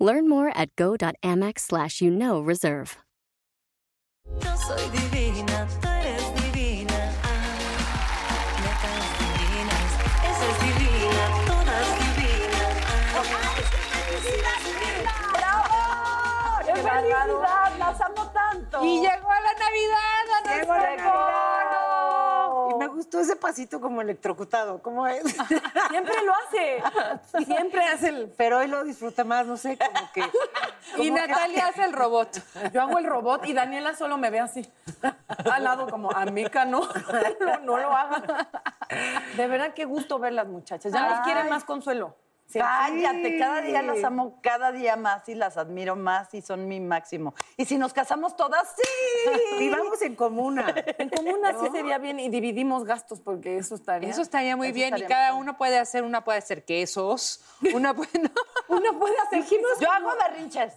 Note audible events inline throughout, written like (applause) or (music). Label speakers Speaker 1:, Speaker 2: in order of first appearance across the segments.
Speaker 1: Learn more at go.amex slash you know reserve.
Speaker 2: Yo soy divina, tú eres divina. Ah, netas divinas, esa es divina, todas divinas. Ah,
Speaker 3: ¡Bravo! ¡Qué felicidad! ¡Las amo tanto!
Speaker 4: Y llegó la Navidad, a nuestro
Speaker 3: Llegó la
Speaker 4: bono.
Speaker 5: Gustó ese pasito como electrocutado. ¿Cómo es? (laughs)
Speaker 3: Siempre lo hace. (laughs) Siempre hace el.
Speaker 5: Pero hoy lo disfruté más, no sé, como que.
Speaker 4: Y
Speaker 5: que-
Speaker 4: Natalia hace el robot.
Speaker 3: Yo hago el robot y Daniela solo me ve así. Al lado, como, amica, no. (laughs) No, no lo haga. De verdad, qué gusto ver las muchachas. Ya nos
Speaker 6: Ay.
Speaker 3: quieren más consuelo.
Speaker 6: Cállate, cada día las amo, cada día más y las admiro más y son mi máximo. Y si nos casamos todas, sí.
Speaker 5: Vivamos en comuna.
Speaker 3: En común así sería bien y dividimos gastos porque eso estaría.
Speaker 4: Eso estaría muy
Speaker 6: Eso
Speaker 4: bien y cada uno puede hacer, una puede hacer quesos, una puede... (laughs) no.
Speaker 3: Uno puede hacer.
Speaker 6: Yo hago berrinches.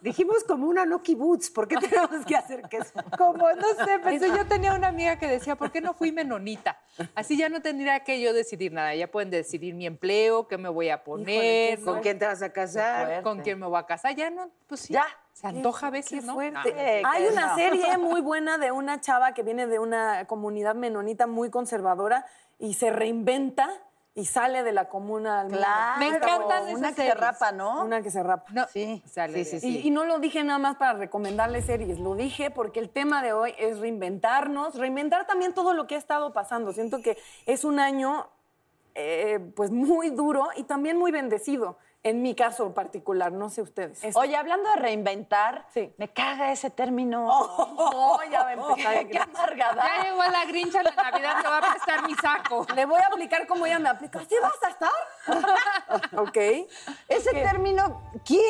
Speaker 5: Dijimos comuna, no kibutz. ¿Por qué tenemos que hacer queso?
Speaker 4: Como, no sé, pensé, yo tenía una amiga que decía, ¿por qué no fui menonita? Así ya no tendría que yo decidir nada, ya pueden decidir mi empleo, qué me voy a poner,
Speaker 5: ¿Con quién te vas a casar?
Speaker 4: con quién me voy a casar, ya no, pues sí.
Speaker 6: Ya.
Speaker 4: Se antoja a veces, ¿no?
Speaker 3: fuerte.
Speaker 6: Eh,
Speaker 3: Hay una
Speaker 6: no.
Speaker 3: serie (laughs) muy buena de una chava que viene de una comunidad menonita muy conservadora y se reinventa y sale de la comuna al mundo.
Speaker 6: Claro.
Speaker 4: Me encantan esas
Speaker 6: Una que se
Speaker 4: series.
Speaker 6: rapa, ¿no?
Speaker 3: Una que se rapa.
Speaker 4: No,
Speaker 6: Sí,
Speaker 4: sale
Speaker 6: sí,
Speaker 4: de-
Speaker 6: sí,
Speaker 3: Y, y no lo dije nada más para recomendarles series, lo dije porque el tema de hoy es reinventarnos, reinventar también todo lo que ha estado pasando. Siento que es un año eh, pues muy duro y también muy bendecido, en mi caso particular, no sé ustedes. Es-
Speaker 6: Oye, hablando de reinventar,
Speaker 3: Sí.
Speaker 6: me caga ese término.
Speaker 3: No, ya va a (laughs) empezar el
Speaker 6: Qué amargada.
Speaker 4: Ya llegó la grincha la Navidad, te va a prestar mi saco.
Speaker 3: Le voy a aplicar como ella me aplica. ¿Sí vas a estar? (laughs) ok.
Speaker 6: Ese término, ¿qué?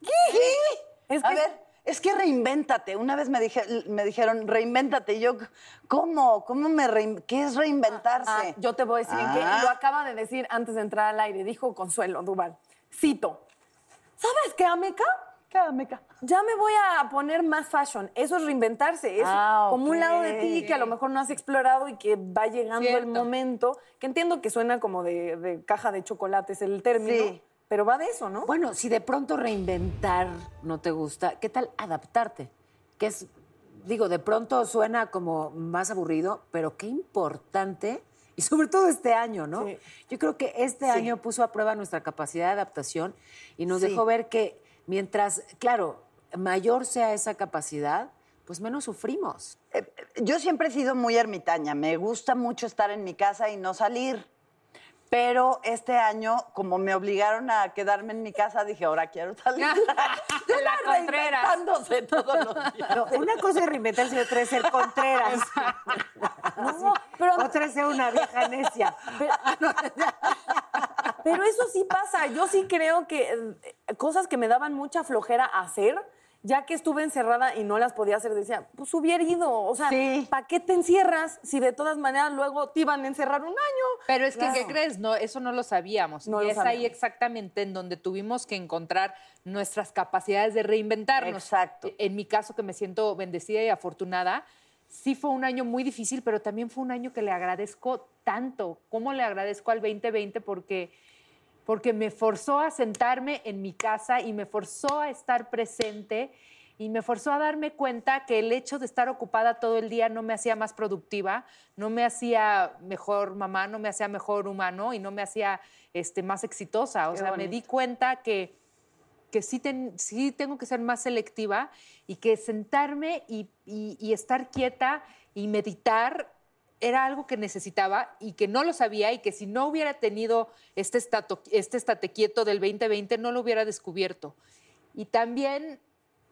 Speaker 6: ¿Qué?
Speaker 3: Es
Speaker 6: a
Speaker 3: que-
Speaker 6: ver, es que reinvéntate. Una vez me, dije, me dijeron, reinvéntate. Y yo, ¿cómo? ¿Cómo me rein- ¿Qué es reinventarse?
Speaker 3: Ah, yo te voy a decir en qué.
Speaker 6: Ah.
Speaker 3: Y lo acaba de decir antes de entrar al aire. Dijo Consuelo Duval. Cito. ¿Sabes qué, Ameca?
Speaker 6: Cada meca.
Speaker 3: Ya me voy a poner más fashion. Eso es reinventarse. Es
Speaker 6: Ah,
Speaker 3: como un lado de ti que a lo mejor no has explorado y que va llegando el momento. Que entiendo que suena como de, de caja de chocolates el término.
Speaker 6: Sí.
Speaker 3: Pero va de eso, ¿no?
Speaker 5: Bueno, si de pronto reinventar no te gusta, ¿qué tal adaptarte? Que es, digo, de pronto suena como más aburrido, pero qué importante, y sobre todo este año, ¿no?
Speaker 3: Sí.
Speaker 5: Yo creo que este año puso a prueba nuestra capacidad de adaptación y nos
Speaker 6: Sí.
Speaker 5: dejó ver que mientras, claro, mayor sea esa capacidad, pues menos sufrimos.
Speaker 6: Eh, Yo siempre he sido muy ermitaña. Me gusta mucho estar en mi casa y no salir. Pero este año, como me obligaron a quedarme en mi casa, dije, ahora quiero salir. (laughs) (laughs)
Speaker 4: De la Contreras.
Speaker 6: Reinventándose todos los días.
Speaker 5: No, una cosa es reinventarse y otra es ser contreras. (laughs)
Speaker 3: No, pero
Speaker 5: Otra es ser una vieja necia.
Speaker 3: Pero eso sí pasa. Yo sí creo que eh, cosas que me daban mucha flojera hacer, ya que estuve encerrada y no las podía hacer, decía, pues hubiera ido. O sea,
Speaker 6: Sí.
Speaker 3: ¿para qué te encierras si de todas maneras luego te iban a encerrar un año?
Speaker 4: Pero es que, ¿qué crees? No, eso no lo sabíamos.
Speaker 3: No
Speaker 4: y
Speaker 3: lo
Speaker 4: es ahí exactamente en donde tuvimos que encontrar nuestras capacidades de reinventarnos.
Speaker 6: Exacto.
Speaker 4: En mi caso, que me siento bendecida y afortunada, sí fue un año muy difícil, pero también fue un año que le agradezco tanto. ¿Cómo le agradezco al 2020? Porque, porque me forzó a sentarme en mi casa y me forzó a estar presente y me forzó a darme cuenta que el hecho de estar ocupada todo el día no me hacía más productiva, no me hacía mejor mamá, no me hacía mejor humano y no me hacía este, más exitosa. O
Speaker 6: Qué
Speaker 4: sea, me di cuenta que, que sí, ten- sí tengo que ser más selectiva y que sentarme y, y- y estar quieta y meditar era algo que necesitaba y que no lo sabía y que si no hubiera tenido este, estato, este estate quieto del 2020 no lo hubiera descubierto. Y también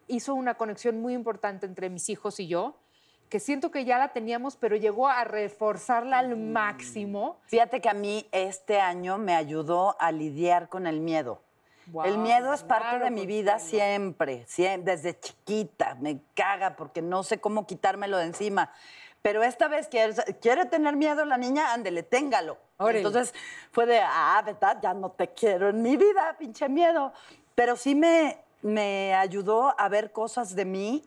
Speaker 4: hizo una conexión muy importante entre mis hijos y yo, que siento que ya la teníamos, pero llegó a reforzarla al máximo.
Speaker 6: Fíjate que a mí este año me ayudó a lidiar con el miedo. El miedo es parte
Speaker 4: claro,
Speaker 6: de mi vida siempre, siem- desde chiquita. Me caga porque no sé cómo quitármelo de encima. Pero esta vez quiere, quiere tener miedo la niña, ándele, téngalo. Entonces fue de, ah, ¿verdad? Ya no te quiero en mi vida, pinche miedo. Pero sí me, me ayudó a ver cosas de mí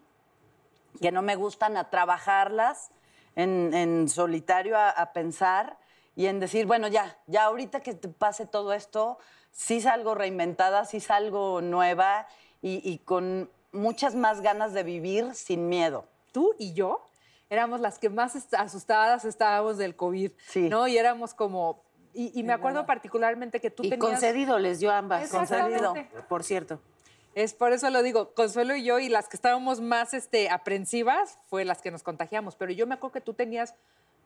Speaker 6: que no me gustan, a trabajarlas en, en solitario, a, a pensar y en decir, bueno, ya, ya ahorita que te pase todo esto, sí salgo reinventada, sí salgo nueva y, y con muchas más ganas de vivir sin miedo.
Speaker 4: Tú y yo éramos las que más asustadas estábamos del COVID,
Speaker 6: Sí.
Speaker 4: ¿no? Y éramos como... Y, y me acuerdo particularmente que tú
Speaker 5: y
Speaker 4: tenías...
Speaker 5: concedido les dio ambas.
Speaker 6: Concedido.
Speaker 5: Por cierto.
Speaker 4: Es por eso lo digo, Consuelo y yo, y las que estábamos más este, aprensivas, fue las que nos contagiamos. Pero yo me acuerdo que tú tenías,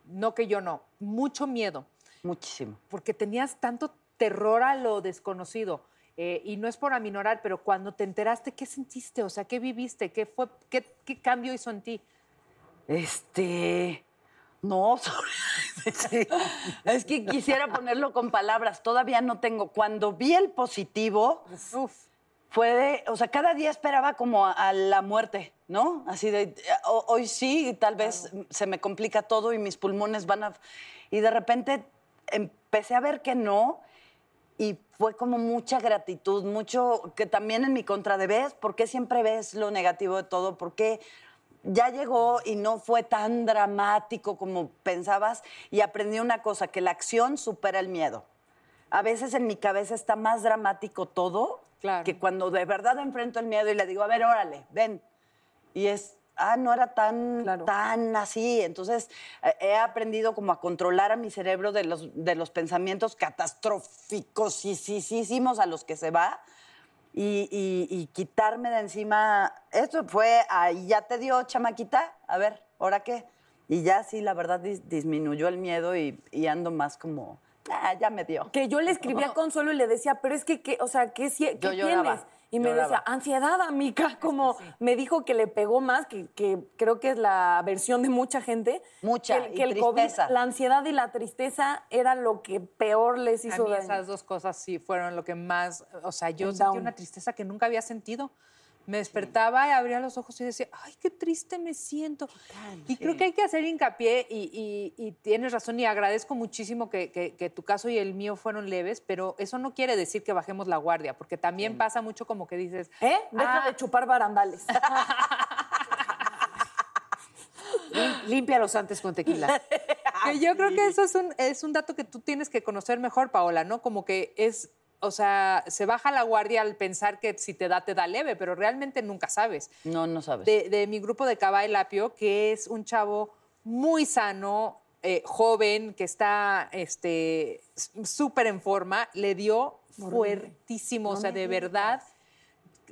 Speaker 4: no que yo no, mucho miedo,
Speaker 6: Muchísimo.
Speaker 4: porque tenías tanto terror a lo desconocido. Eh, y no es por aminorar, pero cuando te enteraste, ¿qué sentiste? O sea, ¿qué viviste? ¿Qué fue? ¿Qué, qué cambio hizo en ti?
Speaker 6: Este. No, sí. es que quisiera ponerlo con palabras. Todavía no tengo. Cuando vi el positivo,
Speaker 4: Uf.
Speaker 6: fue de, o sea, cada día esperaba como a, a la muerte, ¿no? Así de, ho- hoy sí, tal vez se me complica todo y mis pulmones van a... Y de repente empecé a ver que no y fue como mucha gratitud, mucho que también en mi contra de ves, ¿por qué siempre ves lo negativo de todo? ¿Por qué ya llegó y no fue tan dramático como pensabas? Y aprendí una cosa, que la acción supera el miedo. A veces en mi cabeza está más dramático todo
Speaker 4: Claro.
Speaker 6: que cuando de verdad enfrento el miedo y le digo, a ver, órale, ven. Y es, ah, no era tan,
Speaker 3: Claro.
Speaker 6: tan así. Entonces eh, he aprendido como a controlar a mi cerebro de los, de los pensamientos catastróficos a los que se va. Y, y- y quitarme de encima, esto fue, ahí ya te dio chamaquita, a ver, ¿ahora qué? Y ya sí, la verdad dis- disminuyó el miedo y, y ando más como, ah, ya me dio.
Speaker 3: Que yo le escribía a (laughs) Consuelo y le decía, pero es que, ¿qué, o sea, ¿qué, sie-
Speaker 6: Yo
Speaker 3: qué
Speaker 6: lloraba,
Speaker 3: tienes? Y me
Speaker 6: lloraba.
Speaker 3: decía, ansiedad, amiga, como me dijo que le pegó más, que, que creo que es la versión de mucha gente.
Speaker 6: Mucha,
Speaker 3: que,
Speaker 6: y
Speaker 3: que el COVID,
Speaker 6: tristeza.
Speaker 3: la ansiedad y la tristeza era lo que peor les
Speaker 4: A
Speaker 3: hizo
Speaker 4: mí
Speaker 3: daño.
Speaker 4: esas dos cosas sí fueron lo que más, o sea, yo sentí una tristeza que nunca había sentido. Me despertaba y abría los ojos y decía, ay, qué triste me siento. Y creo que hay que hacer hincapié y, y- y tienes razón y agradezco muchísimo que, que- que tu caso y el mío fueron leves, pero eso no quiere decir que bajemos la guardia, porque también pasa mucho como que dices,
Speaker 3: ¿Eh? Deja
Speaker 4: "Ah,
Speaker 3: de chupar barandales. (laughs)
Speaker 5: Límpialos antes con tequila.
Speaker 4: Que yo creo que eso es un, es un dato que tú tienes que conocer mejor, Paola, ¿no? Como que es, o sea, se baja la guardia al pensar que si te da, te da leve, pero realmente nunca sabes.
Speaker 6: No, no sabes.
Speaker 4: De, de mi grupo de Cava y Lapio, que es un chavo muy sano, eh, joven, que está este, súper en forma, le dio fuertísimo, o sea, de verdad.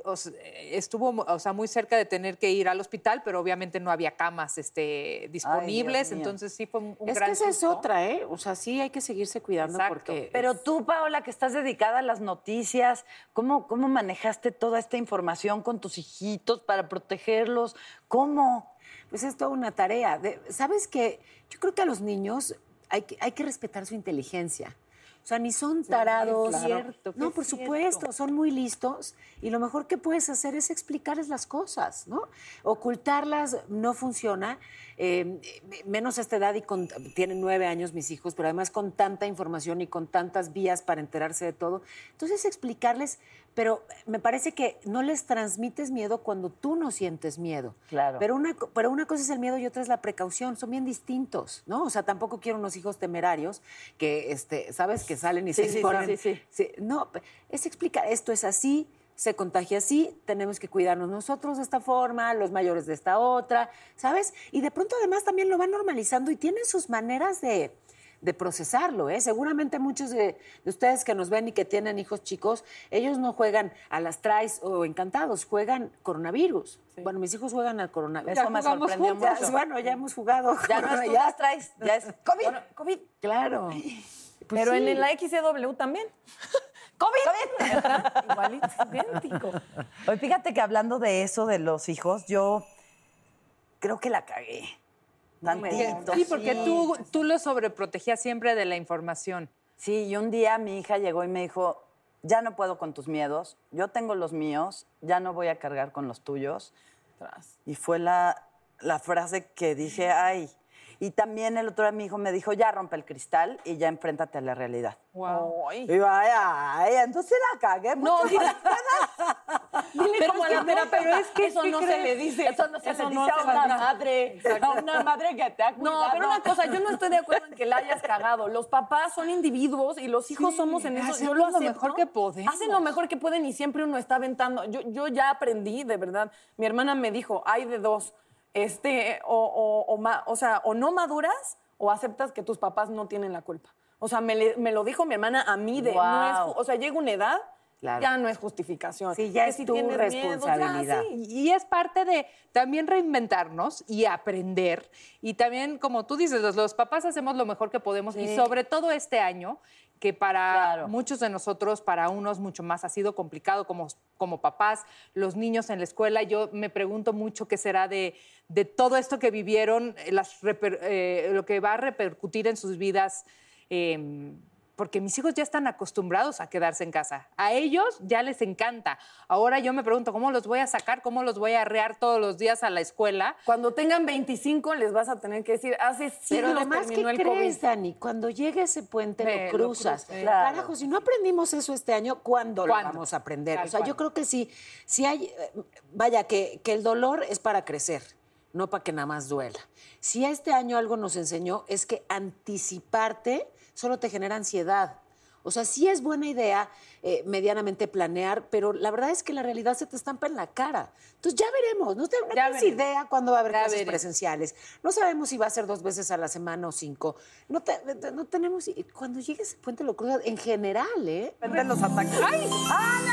Speaker 4: O sea, estuvo o sea, muy cerca de tener que ir al hospital, pero obviamente no había camas este, disponibles, entonces sí fue un, un
Speaker 5: es
Speaker 4: gran
Speaker 5: que esa es otra, ¿eh? O sea, sí hay que seguirse cuidando
Speaker 4: Exacto.
Speaker 5: porque...
Speaker 6: Pero tú, Paola, que estás dedicada a las noticias, ¿cómo, ¿cómo manejaste toda esta información con tus hijitos para protegerlos? ¿Cómo?
Speaker 5: Pues es toda una tarea. De- ¿Sabes qué? Yo creo que a los niños hay que, hay que respetar su inteligencia. O sea, ni son tarados.
Speaker 4: cierto,
Speaker 5: no, por
Speaker 4: cierto.
Speaker 5: supuesto, son muy listos y lo mejor que puedes hacer es explicarles las cosas, ¿no? Ocultarlas no funciona, eh, menos a esta edad y con, tienen nueve años mis hijos, pero además con tanta información y con tantas vías para enterarse de todo. Entonces explicarles, pero me parece que no les transmites miedo cuando tú no sientes miedo.
Speaker 6: Claro.
Speaker 5: Pero una, pero una cosa es el miedo y otra es la precaución. Son bien distintos, ¿no? O sea, tampoco quiero unos hijos temerarios que, este, ¿sabes? Que salen y
Speaker 6: Sí,
Speaker 5: se
Speaker 6: sí, sí,
Speaker 5: ponen.
Speaker 6: sí, sí.
Speaker 5: No, es explicar, esto es así, se contagia así, tenemos que cuidarnos nosotros de esta forma, los mayores de esta otra, ¿sabes? Y de pronto además también lo van normalizando y tienen sus maneras de, de procesarlo, ¿eh? Seguramente muchos de, de ustedes que nos ven y que tienen hijos chicos, ellos no juegan a las tries o encantados, juegan coronavirus. Bueno, mis hijos juegan al coronavirus.
Speaker 6: Eso me sorprendió
Speaker 4: juntas.
Speaker 6: mucho.
Speaker 5: Bueno, ya hemos jugado.
Speaker 6: Ya no es (laughs) tú las traes, ya es COVID.
Speaker 3: COVID.
Speaker 5: Claro. Pues
Speaker 3: Pero en la XCW también. (laughs)
Speaker 6: COVID.
Speaker 3: Igualito, idéntico.
Speaker 6: Oye, fíjate que hablando de eso, de los hijos, yo creo que la cagué. Tantito.
Speaker 4: Sí, porque
Speaker 6: sí.
Speaker 4: tú, tú lo sobreprotegías siempre de la información.
Speaker 6: Sí, y un día mi hija llegó y me dijo, ya no puedo con tus miedos, yo tengo los míos, ya no voy a cargar con los tuyos. Y fue la, la frase que dije, ay. Y también el otro día mi hijo me dijo, ya rompe el cristal y ya enfréntate a la realidad.
Speaker 3: Ay.
Speaker 6: Y yo, ay, entonces la cagué.
Speaker 3: No, dile, (laughs) dile
Speaker 4: Pero
Speaker 3: como
Speaker 4: es
Speaker 3: la
Speaker 4: que no,
Speaker 3: terapeuta,
Speaker 4: pero es que,
Speaker 3: eso
Speaker 4: ¿qué
Speaker 3: no se le dice.
Speaker 6: Eso no se
Speaker 3: Eso
Speaker 6: le
Speaker 3: no
Speaker 6: dice a una madre, a una madre que te ha
Speaker 3: No,
Speaker 6: cuidado.
Speaker 3: pero una cosa, yo no estoy de acuerdo en que la hayas cagado. Los papás son individuos y los hijos
Speaker 4: Sí,
Speaker 3: somos en eso. Yo lo
Speaker 4: lo
Speaker 3: acepto.
Speaker 4: mejor que podemos.
Speaker 3: Hacen lo mejor que pueden y siempre uno está aventando. Yo, yo ya aprendí, de verdad. Mi hermana me dijo, hay de dos. Este, o, o, o, ma- o sea, o no maduras o aceptas que tus papás no tienen la culpa. O sea, me, le- me lo dijo mi hermana a mí de, no es, o sea, llega una edad,
Speaker 5: Claro.
Speaker 3: ya no es justificación.
Speaker 5: Sí, ya
Speaker 3: Que
Speaker 5: es
Speaker 3: si
Speaker 5: tu
Speaker 3: tienes miedo, ya,
Speaker 5: responsabilidad.
Speaker 3: sí.
Speaker 4: Y es parte de también reinventarnos y aprender. Y también, como tú dices, los, los papás hacemos lo mejor que podemos. Y sobre todo este año, que para
Speaker 6: Claro.
Speaker 4: muchos de nosotros, para unos mucho más, ha sido complicado como, como papás, los niños en la escuela. Yo me pregunto mucho qué será de, de todo esto que vivieron, eh, las reper- eh, lo que va a repercutir en sus vidas. eh, porque mis hijos ya están acostumbrados a quedarse en casa. A ellos ya les encanta. Ahora yo me pregunto, ¿cómo los voy a sacar? ¿Cómo los voy a arrear todos los días a la escuela?
Speaker 3: Cuando tengan 25 les vas a tener que decir, hace
Speaker 5: Pero además, ¿qué
Speaker 3: el
Speaker 5: crees,
Speaker 3: COVID.
Speaker 5: Dani? Cuando llegue ese puente lo
Speaker 4: lo
Speaker 5: cruzas.
Speaker 4: crucé.
Speaker 6: Claro.
Speaker 5: Carajo, si no aprendimos eso este año, ¿cuándo, lo vamos a aprender?
Speaker 4: Tal
Speaker 5: o sea,
Speaker 4: cual.
Speaker 5: yo creo que sí, sí hay, eh, vaya, que, que el dolor es para crecer, no para que nada más duela. Si este año algo nos enseñó es que anticiparte solo te genera ansiedad. O sea, sí es buena idea eh, medianamente planear, pero la verdad es que la realidad se te estampa en la cara. Entonces ya veremos. No, te, no
Speaker 4: Ya
Speaker 5: tienes
Speaker 4: veremos.
Speaker 5: idea cuándo va a haber
Speaker 4: Ya
Speaker 5: clases
Speaker 4: veremos.
Speaker 5: presenciales. No sabemos si va a ser dos veces a la semana o cinco. No, te- no tenemos... Cuando llegue ese puente lo cruzas en general, ¿eh?
Speaker 6: los ataques. ¡Ay!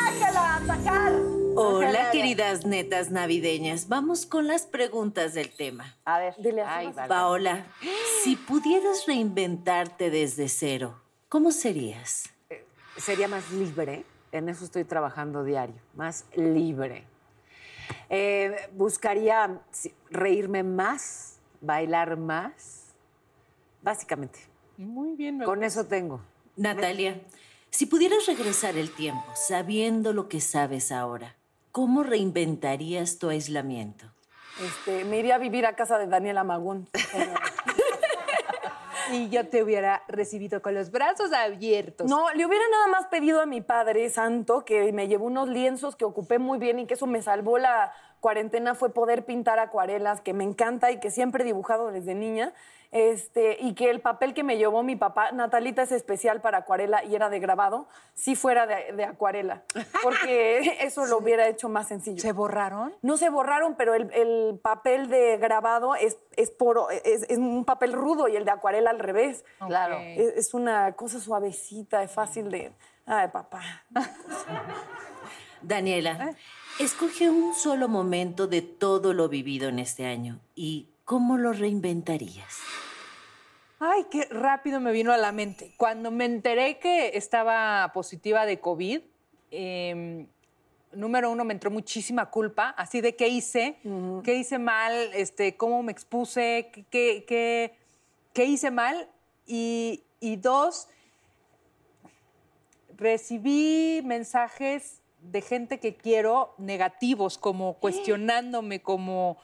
Speaker 6: ¡Ángela, atacar!
Speaker 7: Hola, queridas netas navideñas. Vamos con las preguntas del tema.
Speaker 6: A ver.
Speaker 3: Dile
Speaker 5: Ay, vale.
Speaker 7: Paola, si pudieras reinventarte desde cero, ¿cómo serías?
Speaker 5: Sería más libre. En eso estoy trabajando diario. Más libre. Eh, buscaría reírme más, bailar más. Básicamente.
Speaker 4: Muy bien, me
Speaker 5: Con eso tengo.
Speaker 7: Natalia, si pudieras regresar el tiempo sabiendo lo que sabes ahora, ¿cómo reinventarías tu aislamiento?
Speaker 3: Este, me iría a vivir a casa de Daniela Magún. (laughs)
Speaker 4: Y yo te hubiera recibido con los brazos abiertos.
Speaker 3: No, le hubiera nada más pedido a mi padre santo que me llevó unos lienzos que ocupé muy bien y que eso me salvó la cuarentena fue poder pintar acuarelas, que me encanta y que siempre he dibujado desde niña. Este, y que el papel que me llevó mi papá, Natalita es especial para acuarela y era de grabado, si fuera de, de acuarela, porque (laughs) eso lo hubiera hecho más sencillo.
Speaker 4: ¿Se borraron?
Speaker 3: No se borraron, pero el, el papel de grabado es, es, poro, es, es un papel rudo y el de acuarela al revés.
Speaker 6: Claro.
Speaker 3: Es, es una cosa suavecita, es fácil de... Ay, papá. (laughs)
Speaker 7: Daniela, escoge un solo momento de todo lo vivido en este año y ¿cómo lo reinventarías?
Speaker 4: Ay, qué rápido me vino a la mente. Cuando me enteré que estaba positiva de COVID, em, número uno, me entró muchísima culpa, así de qué hice, qué hice mal, este, cómo me expuse, qué, qué- qué- qué hice mal. Y, y dos, recibí mensajes de gente que quiero negativos, como (gasps) cuestionándome, como...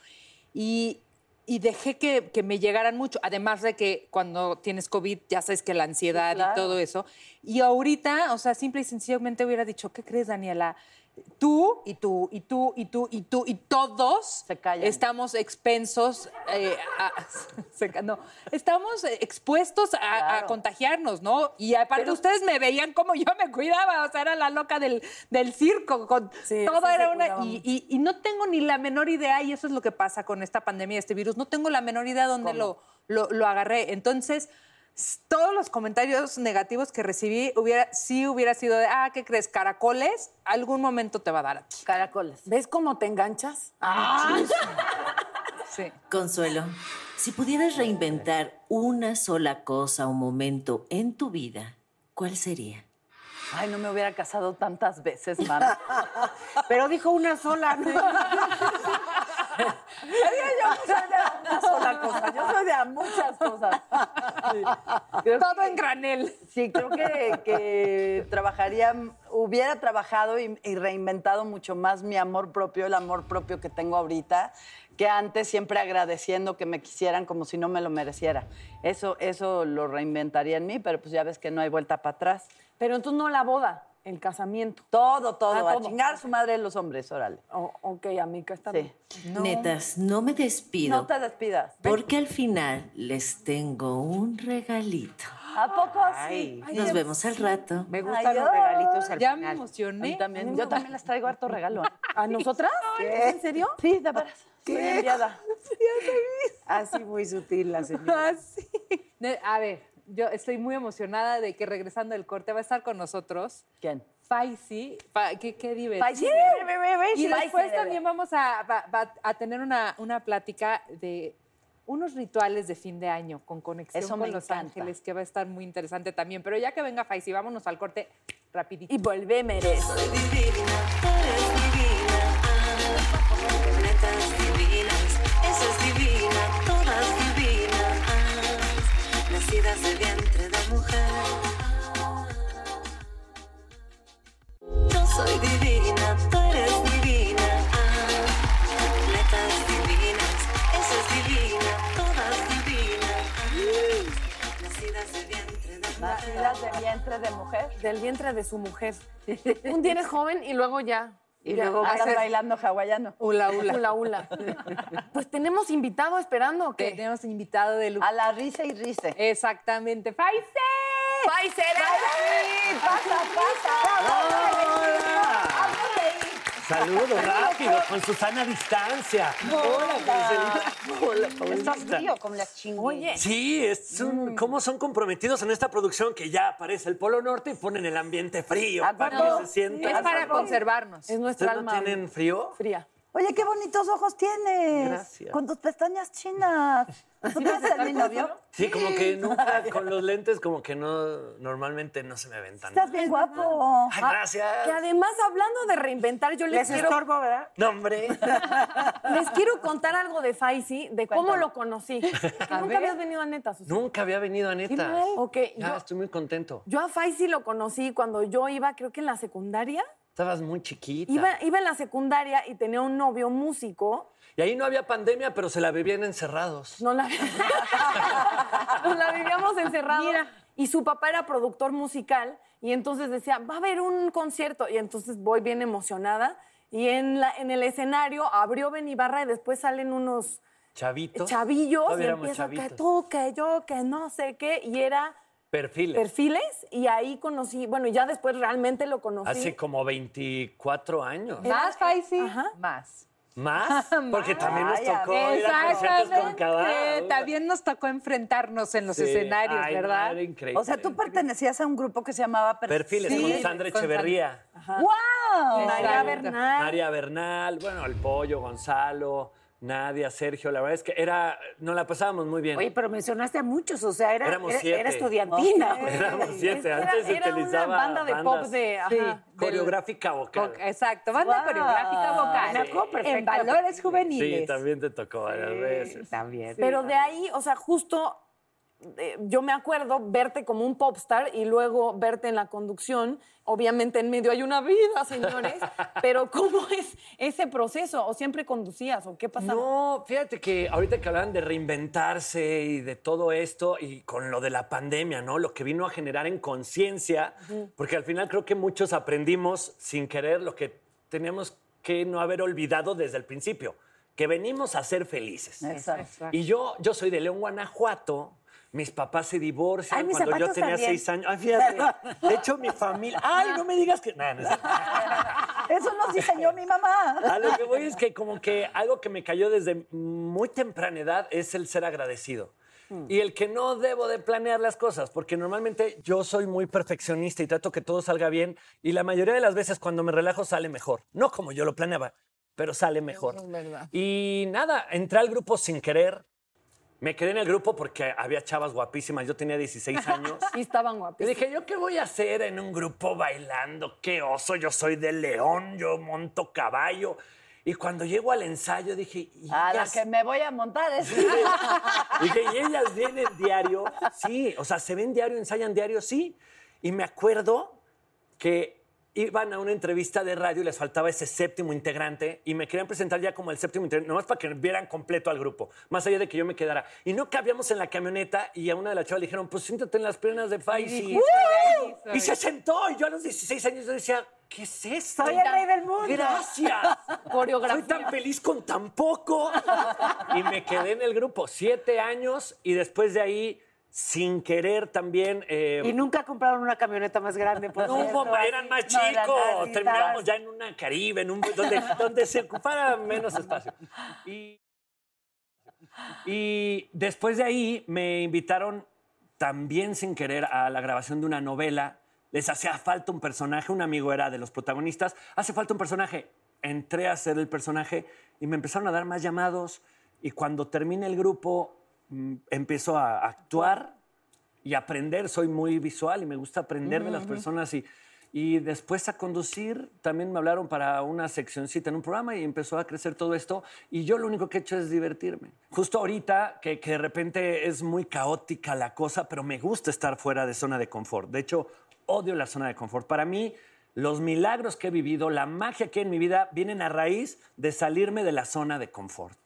Speaker 4: Y, y dejé que, que me llegaran mucho, además de que cuando tienes COVID ya sabes que la ansiedad
Speaker 6: claro.
Speaker 4: y todo eso. Y ahorita, o sea, simple y sencillamente hubiera dicho, ¿qué crees, Daniela? Tú y tú y tú y tú y tú y todos
Speaker 6: Se
Speaker 4: estamos expensos, eh, a- (laughs) se ca- no, estamos expuestos a, contagiarnos, ¿no? Y aparte ustedes me veían como yo me cuidaba, o sea, era la loca del, del circo, con
Speaker 3: Sí,
Speaker 4: todo
Speaker 3: sí
Speaker 4: era una... Y,
Speaker 3: mucho.
Speaker 4: y- y no tengo ni la menor idea, y eso es lo que pasa con esta pandemia, este virus, no tengo la menor idea dónde lo, lo, lo agarré. Entonces, todos los comentarios negativos que recibí, hubiera, sí hubiera sido de, ah, ¿qué crees? Caracoles, algún momento te va a dar a ti.
Speaker 6: Caracoles.
Speaker 3: ¿Ves cómo te enganchas?
Speaker 4: Sí.
Speaker 7: Consuelo, si pudieras reinventar una sola cosa o momento en tu vida, ¿cuál sería?
Speaker 6: Ay, no me hubiera casado tantas veces, man.
Speaker 5: Pero dijo una sola, (laughs) ¿no?
Speaker 6: yo soy de una sola cosa, yo soy de muchas cosas. Creo
Speaker 4: Todo
Speaker 6: que-
Speaker 4: en granel.
Speaker 6: Sí, creo que, que trabajaría, hubiera trabajado y, y reinventado mucho más mi amor propio, el amor propio que tengo ahorita, que antes siempre agradeciendo que me quisieran como si no me lo mereciera. Eso, eso lo reinventaría en mí, pero pues ya ves que no hay vuelta para atrás.
Speaker 3: Pero entonces no la boda, el casamiento.
Speaker 6: Todo, todo,
Speaker 3: Ah,
Speaker 6: a
Speaker 3: todo.
Speaker 6: chingar su madre los hombres, órale.
Speaker 3: Oh, ok, amiga, está
Speaker 6: Sí.
Speaker 3: bien.
Speaker 7: Netas, no me despido.
Speaker 6: No te despidas.
Speaker 7: Porque al final les tengo un regalito.
Speaker 6: ¿A poco sí?
Speaker 7: Nos vemos al rato.
Speaker 5: Me gustan
Speaker 6: Ay,
Speaker 5: los regalitos al
Speaker 4: Ya me
Speaker 5: final.
Speaker 6: A mí
Speaker 4: emocioné.
Speaker 6: también, yo también les traigo harto regalo. ¿eh?
Speaker 3: ¿A nosotras? ¿Es en serio?
Speaker 6: Sí, de veras. Soy enviada. (laughs)
Speaker 5: Así muy sutil la señora.
Speaker 4: Ah, sí. Ne- A ver, yo estoy muy emocionada de que regresando del corte va a estar con nosotros
Speaker 6: ¿Quién?
Speaker 4: Faisy. Fa- qué, qué divertido.
Speaker 6: Faisy,
Speaker 4: Y
Speaker 6: Faisy,
Speaker 4: después
Speaker 6: bebé.
Speaker 4: también vamos a, va- va a tener una, una plática de unos rituales de fin de año con conexión
Speaker 6: Eso
Speaker 4: con Los
Speaker 6: encanta.
Speaker 4: Ángeles, que va a estar muy interesante también. Pero ya que venga Faisy, vámonos al corte rapidito.
Speaker 3: Y volvé,
Speaker 2: Nacidas de vientre de mujer.
Speaker 3: Del vientre de su mujer. Un día eres joven y luego ya.
Speaker 6: Y
Speaker 3: ya
Speaker 6: luego andas bailando hawaiano.
Speaker 4: Ula, ula.
Speaker 3: Hula hula. Pues tenemos invitado esperando, ¿o qué?
Speaker 4: Tenemos invitado de lujo.
Speaker 6: A la risa y rise.
Speaker 4: Exactamente. ¡Faisy!
Speaker 3: ¡Pfizer!
Speaker 6: Pasa, pasa.
Speaker 8: Saludos rápido, con Susana a distancia. Hola, Marcelita. Hola, ¿cómo
Speaker 6: Estás
Speaker 8: estás?
Speaker 6: frío como la chingada.
Speaker 3: Oye,
Speaker 8: Sí, es un- cómo son comprometidos en esta producción que ya aparece el Polo Norte y ponen el ambiente frío
Speaker 6: ¿A
Speaker 8: para que se sienta.
Speaker 4: Es para conservarnos.
Speaker 3: es nuestra
Speaker 8: ¿Ustedes no
Speaker 3: alma
Speaker 8: tienen frío?
Speaker 3: fría.
Speaker 6: Oye, qué bonitos ojos tienes.
Speaker 8: Gracias.
Speaker 6: Con tus pestañas chinas. (laughs) ¿Tú tienes el mi novio?
Speaker 8: Sí, como que nunca con los lentes como que no normalmente no se me ven tan.
Speaker 6: Estás bien guapo.
Speaker 8: Ay, gracias.
Speaker 3: Que además, hablando de reinventar, yo les,
Speaker 5: Les
Speaker 3: quiero,
Speaker 5: estorbo, ¿verdad?
Speaker 8: No, hombre. (laughs)
Speaker 3: les quiero contar algo de Faisy, de cómo
Speaker 6: Cuéntame.
Speaker 3: lo conocí. (laughs) Que nunca habías venido a Neta, Susana.
Speaker 8: Nunca había venido a neta.
Speaker 3: Ok,
Speaker 8: Ya,
Speaker 3: yo,
Speaker 8: estoy muy contento.
Speaker 3: yo a Faisy lo conocí cuando yo iba, creo que en la secundaria.
Speaker 8: Estabas muy chiquita.
Speaker 3: Iba, iba en la secundaria y tenía un novio músico.
Speaker 8: Y ahí no había pandemia, pero se la vivían encerrados.
Speaker 3: No la, (laughs) Nos la vivíamos encerrados.
Speaker 4: Mira.
Speaker 3: Y su papá era productor musical y entonces decía, va a haber un concierto. Y entonces voy bien emocionada. Y en, la, en el escenario abrió Benibarra y después salen unos
Speaker 8: Chavitos.
Speaker 3: chavillos
Speaker 8: Todavía
Speaker 3: y empieza que tú, que yo, que no sé qué. Y era
Speaker 8: Perfiles.
Speaker 3: perfiles y ahí conocí, bueno, y ya después realmente lo conocí.
Speaker 8: Hace como 24 años.
Speaker 4: ¿Más, Faisy?
Speaker 3: Ajá.
Speaker 4: Más.
Speaker 8: ¿Más? (laughs) Porque también nos tocó ir a conciertos con.
Speaker 4: También nos tocó enfrentarnos en los
Speaker 8: Sí.
Speaker 4: escenarios,
Speaker 8: Ay,
Speaker 4: ¿verdad?
Speaker 8: era increíble.
Speaker 6: O sea, tú pertenecías a un grupo que se llamaba Per-
Speaker 8: Perfiles
Speaker 4: Sí,
Speaker 8: con Sandra
Speaker 4: con
Speaker 8: Echeverría,
Speaker 6: ¡Wow!
Speaker 3: María. Bernal.
Speaker 8: María Bernal, bueno, el Pollo, Gonzalo, Nadia, Sergio. La verdad es que era, nos la pasábamos muy bien.
Speaker 5: Oye, pero mencionaste a muchos, o sea, era,
Speaker 8: Éramos
Speaker 5: era,
Speaker 8: siete.
Speaker 5: era estudiantina. (laughs)
Speaker 8: Éramos siete.
Speaker 3: Era-
Speaker 8: Antes se
Speaker 3: era
Speaker 8: utilizaba
Speaker 3: una banda de pop de... ajá.
Speaker 4: Sí.
Speaker 8: coreográfica vocal.
Speaker 4: Co- Exacto, banda
Speaker 6: Guau.
Speaker 4: coreográfica vocal.
Speaker 5: Me acuerdo
Speaker 4: En
Speaker 5: perfecto.
Speaker 4: valores juveniles.
Speaker 8: Sí, también te tocó varias veces.
Speaker 5: También.
Speaker 3: Pero de ahí, o sea, justo eh, yo me acuerdo verte como un popstar y luego verte en la conducción. Obviamente en medio hay una vida, señores, (laughs) pero ¿cómo es ese proceso? ¿O siempre conducías o qué pasaba?
Speaker 8: No, fíjate que ahorita que hablaban de reinventarse y de todo esto y con lo de la pandemia, ¿no? Lo que vino a generar en conciencia, porque al final creo que muchos aprendimos sin querer lo que teníamos que no haber olvidado desde el principio, que venimos a ser felices.
Speaker 6: Exacto.
Speaker 8: Y yo, yo soy de León, Guanajuato. Mis papás se divorcian
Speaker 5: Ay, mis
Speaker 8: cuando yo
Speaker 5: zapatos
Speaker 8: tenía
Speaker 5: también.
Speaker 8: seis años. Ay, fíjate. (laughs) De hecho, mi familia. Ay, no me digas que. No, no es cierto. (laughs)
Speaker 6: Eso nos diseñó mi mamá.
Speaker 8: A lo que voy es que como que algo que me cayó desde muy temprana edad es el ser agradecido. Y el que no debo de planear las cosas, porque normalmente yo soy muy perfeccionista y trato que todo salga bien y la mayoría de las veces cuando me relajo sale mejor. No como yo lo planeaba, pero sale mejor. Y nada, entré al grupo sin querer. Me quedé en el grupo porque había chavas guapísimas. Yo tenía 16 (laughs) años.
Speaker 3: Sí, estaban
Speaker 8: Y
Speaker 3: guapísimos.
Speaker 8: dije, ¿yo qué voy a hacer en un grupo bailando? ¿Qué oso? Yo soy de león, yo monto caballo. Y cuando llego al ensayo dije, ¿y
Speaker 6: A la que me voy a montar es. (laughs)
Speaker 8: Dije, ¿y ellas vienen diario? Sí, o sea, ¿se ven diario, ensayan diario? Sí. Y me acuerdo que iban a una entrevista de radio y les faltaba ese séptimo integrante y me querían presentar ya como el séptimo integrante, nomás para que vieran completo al grupo, más allá de que yo me quedara. Y no cabíamos en la camioneta y a una de las chavas le dijeron, pues siéntate en las piernas de Faisy. Y se sentó y yo a los 16 años yo decía, ¿qué es esto?
Speaker 5: Soy el rey del mundo.
Speaker 8: Gracias. (laughs) Soy tan feliz con tan poco. Y me quedé en el grupo siete años y después de ahí, sin querer también... eh,
Speaker 5: Y nunca compraron una camioneta más grande, por
Speaker 8: no,
Speaker 5: cierto.
Speaker 8: eran más
Speaker 5: No,
Speaker 8: chicos. Terminamos ya en una Caribe, en un, donde, donde se ocupara menos espacio. Y, y después de ahí me invitaron también sin querer a la grabación de una novela. Les hacía falta un personaje, un amigo era de los protagonistas. Hace falta un personaje. Entré a ser el personaje y me empezaron a dar más llamados. Y cuando termine el grupo, empiezo a actuar y aprender. Soy muy visual y me gusta aprender de las personas. Y, y después a conducir, también me hablaron para una seccioncita en un programa y empezó a crecer todo esto. Y yo lo único que he hecho es divertirme. Justo ahorita, que, que de repente es muy caótica la cosa, pero me gusta estar fuera de zona de confort. De hecho, odio la zona de confort. Para mí, los milagros que he vivido, la magia que hay en mi vida, vienen a raíz de salirme de la zona de confort.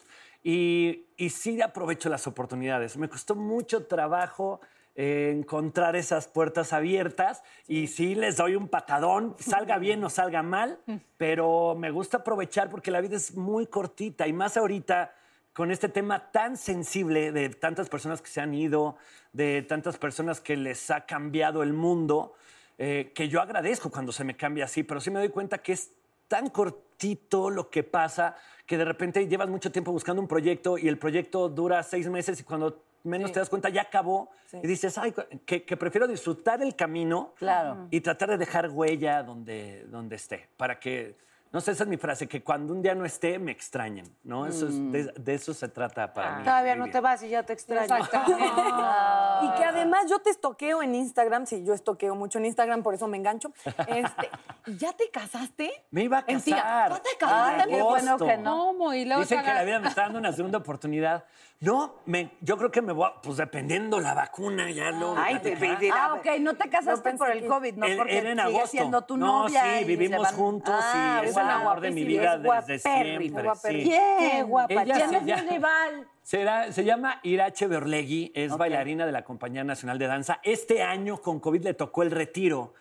Speaker 8: Y, y sí aprovecho las oportunidades. Me costó mucho trabajo eh, encontrar esas puertas abiertas y sí les doy un patadón, salga bien o salga mal, pero me gusta aprovechar porque la vida es muy cortita y más ahorita con este tema tan sensible de tantas personas que se han ido, de tantas personas que les ha cambiado el mundo, eh, que yo agradezco cuando se me cambia así, pero sí me doy cuenta que es tan cortito lo que pasa que de repente llevas mucho tiempo buscando un proyecto y el proyecto dura seis meses y cuando menos te das cuenta ya acabó y dices, ay, que, que prefiero disfrutar el camino
Speaker 6: Claro.
Speaker 8: y tratar de dejar huella donde, donde esté, para que, no sé, esa es mi frase, que cuando un día no esté me extrañen, ¿no? Eso es- de, de eso se trata para mí.
Speaker 5: Todavía no te vas y ya te extraño. (laughs)
Speaker 3: Y que además yo te estoqueo en Instagram, sí, yo estoqueo mucho en Instagram, por eso me engancho. Este, ¿Ya te casaste?
Speaker 8: Me iba a casar.
Speaker 3: ¿no te casaste?
Speaker 8: en
Speaker 6: Qué bueno
Speaker 8: agosto.
Speaker 6: que no.
Speaker 4: ¿Cómo? Y luego
Speaker 8: Dicen que la vida me está dando una segunda oportunidad. No, me, yo creo que me voy, a- pues dependiendo la vacuna, ya luego.
Speaker 5: Ay,
Speaker 6: Ah, ok, no te casaste por el COVID, no porque
Speaker 8: era en
Speaker 6: sigue
Speaker 8: agosto.
Speaker 6: siendo tu
Speaker 8: no,
Speaker 6: novia.
Speaker 8: sí,
Speaker 6: y se
Speaker 8: vivimos juntos
Speaker 6: Ah,
Speaker 8: y es el amor de mi vida desde siempre. sí.
Speaker 5: Qué guapa.
Speaker 8: Ella
Speaker 5: ¿Quién
Speaker 8: se llama-? Será- se llama Irache Berlegui, es bailarina de la Compañía Nacional de Danza. Este año con COVID le tocó el retiro.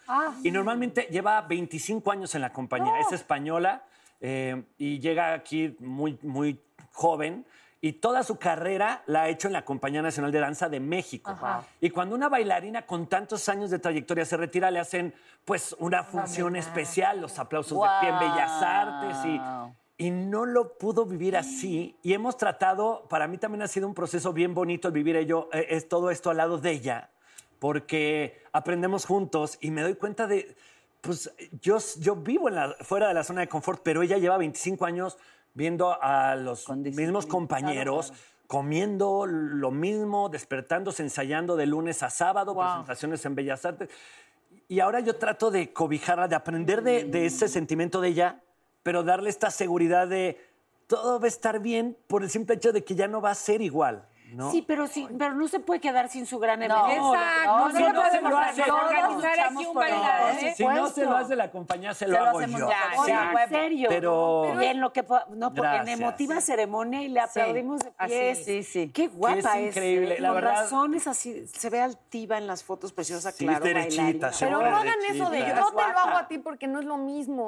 Speaker 8: Y normalmente lleva 25 años en la compañía. Es española eh, y llega aquí muy, muy joven. Y toda su carrera la ha hecho en la Compañía Nacional de Danza de México. Y cuando una bailarina con tantos años de trayectoria se retira, le hacen pues una función especial, los aplausos de pie en Bellas Artes y, y no lo pudo vivir así. Y hemos tratado, para mí también ha sido un proceso bien bonito el vivir ello, eh, es todo esto al lado de ella, porque aprendemos juntos y me doy cuenta de, pues yo, yo vivo en la- fuera de la zona de confort, pero ella lleva 25 años viendo a los mismos compañeros. Comiendo lo mismo, despertándose, ensayando de lunes a sábado, presentaciones en Bellas Artes. Y ahora yo trato de cobijarla, de aprender de, de ese sentimiento de ella, pero darle esta seguridad de todo va a estar bien por el simple hecho de que ya no va a ser igual, ¿no?
Speaker 5: Sí, pero sí, pero no se puede quedar sin su gran
Speaker 6: No,
Speaker 5: evento.
Speaker 4: Exacto,
Speaker 6: no,
Speaker 4: no,
Speaker 6: no,
Speaker 4: se
Speaker 6: no
Speaker 4: puede
Speaker 6: se lo hace. Todos
Speaker 4: organizar
Speaker 6: luchamos
Speaker 4: aquí un. ¿eh?
Speaker 8: si no se lo hace la compañía, se lo
Speaker 6: Se lo
Speaker 8: hago yo. Sí.
Speaker 6: Ya,
Speaker 5: en serio.
Speaker 8: Pero-
Speaker 5: en lo que no, porque en emotiva ceremonia y le aplaudimos de pie.
Speaker 6: Sí, sí.
Speaker 5: Qué guapa
Speaker 8: es
Speaker 5: es.
Speaker 8: increíble,
Speaker 5: ¿eh?
Speaker 8: la
Speaker 5: Con
Speaker 8: verdad.
Speaker 5: razón es así, se ve altiva en las fotos, preciosa,
Speaker 8: Sí,
Speaker 5: claro,
Speaker 8: derechita,
Speaker 3: Pero no hagan eso de yo te lo hago a ti porque no es lo mismo.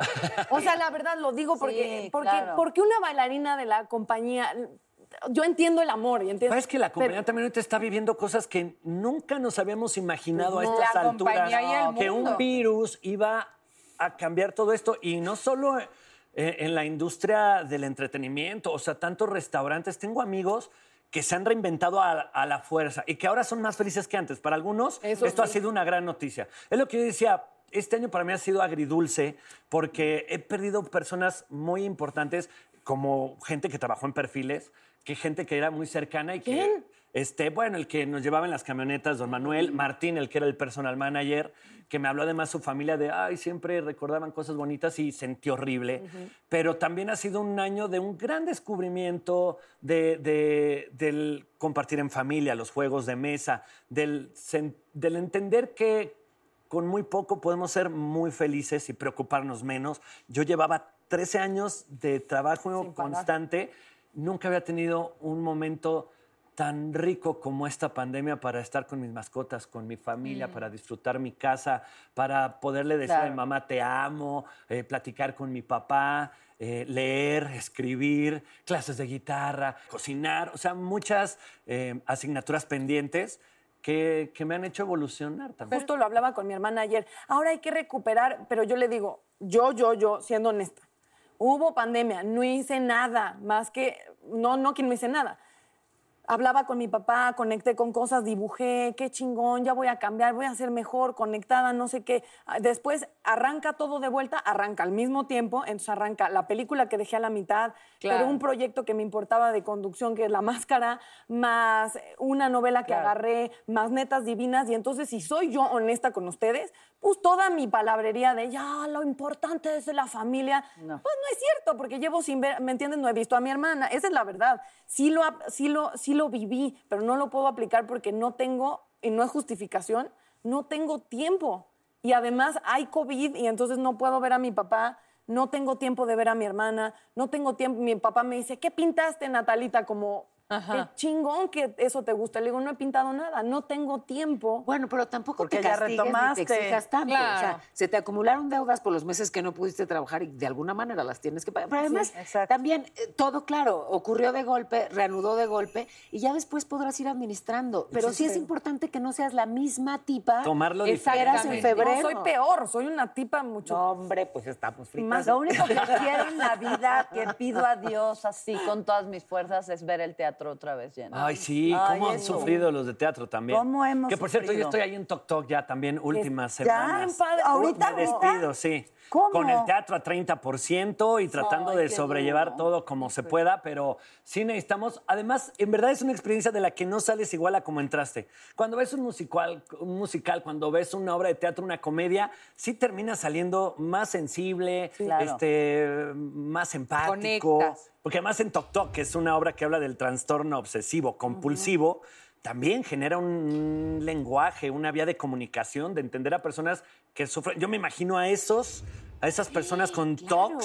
Speaker 3: O sea, la verdad lo digo porque,
Speaker 6: Sí,
Speaker 3: porque una bailarina de la compañía, yo entiendo el amor y entiendo.
Speaker 8: Sabes que la compañía
Speaker 3: pero-
Speaker 8: también ahorita está viviendo cosas que nunca nos habíamos imaginado
Speaker 4: Pues
Speaker 8: a estas
Speaker 4: La
Speaker 8: alturas.
Speaker 4: compañía y el
Speaker 8: que
Speaker 4: mundo.
Speaker 8: un virus iba a cambiar todo esto y no solo eh, en la industria del entretenimiento, o sea, tantos restaurantes. Tengo amigos que se han reinventado a, a la fuerza y que ahora son más felices que antes. Para algunos,
Speaker 3: Eso
Speaker 8: esto ha sido una gran noticia. Es lo que yo decía. Este año para mí ha sido agridulce porque he perdido personas muy importantes como gente que trabajó en perfiles que gente que era muy cercana y que... Este, bueno, el que nos llevaba en las camionetas, don Manuel, Martín, el que era el personal manager, que me habló además su familia de, ay, siempre recordaban cosas bonitas y sentí horrible. Pero también ha sido un año de un gran descubrimiento de, de- del compartir en familia, los juegos de mesa, del entender que con muy poco podemos ser muy felices y preocuparnos menos. Yo llevaba 13 años de trabajo constante, nunca había tenido un momento tan rico como esta pandemia para estar con mis mascotas, con mi familia, para disfrutar mi casa, para poderle decir a mi mamá te amo, eh, platicar con mi papá, eh, leer, escribir, clases de guitarra, cocinar, o sea, muchas eh, asignaturas pendientes que, que me han hecho evolucionar también.
Speaker 3: Justo lo hablaba con mi hermana ayer. Ahora hay que recuperar, pero yo le digo, yo, yo, yo, siendo honesta, hubo pandemia, no hice nada más que, no, no que no hice nada. Hablaba con mi papá, conecté con cosas, dibujé, qué chingón, ya voy a cambiar, voy a ser mejor, conectada, no sé qué. Ah, Después arranca todo de vuelta, arranca al mismo tiempo, entonces arranca la película que dejé a la mitad,
Speaker 4: Claro.
Speaker 3: pero un proyecto que me importaba de conducción, que es La Máscara, más una novela que
Speaker 6: Claro.
Speaker 3: agarré, más netas divinas, y entonces si soy yo honesta con ustedes, pues toda mi palabrería de ya, lo importante es la familia,
Speaker 6: No.
Speaker 3: pues no es cierto, porque llevo sin ver, ¿me entiendes? No he visto a mi hermana, esa es la verdad. Sí lo, sí lo, sí lo viví, pero no lo puedo aplicar porque no tengo, y no es justificación, no tengo tiempo. Y además hay COVID y entonces no puedo ver a mi papá, no tengo tiempo de ver a mi hermana, no tengo tiempo. Mi papá me dice, ¿qué pintaste, Natalita? Como, qué chingón que eso te gusta. Le digo, no he pintado nada, no tengo tiempo.
Speaker 5: Bueno, pero tampoco
Speaker 6: Porque
Speaker 5: te
Speaker 6: ya
Speaker 5: castigues ni te exijas tanto. O sea, se te acumularon deudas por los meses que no pudiste trabajar y de alguna manera las tienes que pagar. Pero además, también eh, todo claro, ocurrió de golpe, reanudó de golpe y ya después podrás ir administrando. Pero sí es importante que no seas la misma tipa
Speaker 8: Tomarlo
Speaker 5: que eras en febrero.
Speaker 3: No, soy peor, soy una tipa mucho.
Speaker 5: No, hombre, pues estamos fritas.
Speaker 3: Más-
Speaker 6: Lo único que quiero en la vida, que pido a Dios así con todas mis fuerzas, es ver el teatro otra vez lleno.
Speaker 8: Ay, sí,
Speaker 6: Ay,
Speaker 8: cómo han
Speaker 6: eso.
Speaker 8: sufrido los de teatro también.
Speaker 6: ¿Cómo hemos
Speaker 8: Que por cierto, yo estoy ahí en Tok Tok ya también, últimas semanas.
Speaker 3: en padre.
Speaker 6: ¿Ahorita,
Speaker 8: Me despido, sí.
Speaker 6: ¿Cómo?
Speaker 8: Con el teatro a 30% y tratando
Speaker 6: Ay,
Speaker 8: de sobrellevar todo como se pueda, pero sí necesitamos. Además, en verdad es una experiencia de la que no sales igual a como entraste. Cuando ves un musical, un musical, cuando ves una obra de teatro, una comedia, sí terminas saliendo más sensible,
Speaker 6: Claro.
Speaker 8: este, más empático.
Speaker 4: Conectas.
Speaker 8: Porque además en Tok Tok, que es una obra que habla del trastorno obsesivo compulsivo, también genera un lenguaje, una vía de comunicación, de entender a personas que sufren. Yo me imagino a esos, a esas personas con TOCs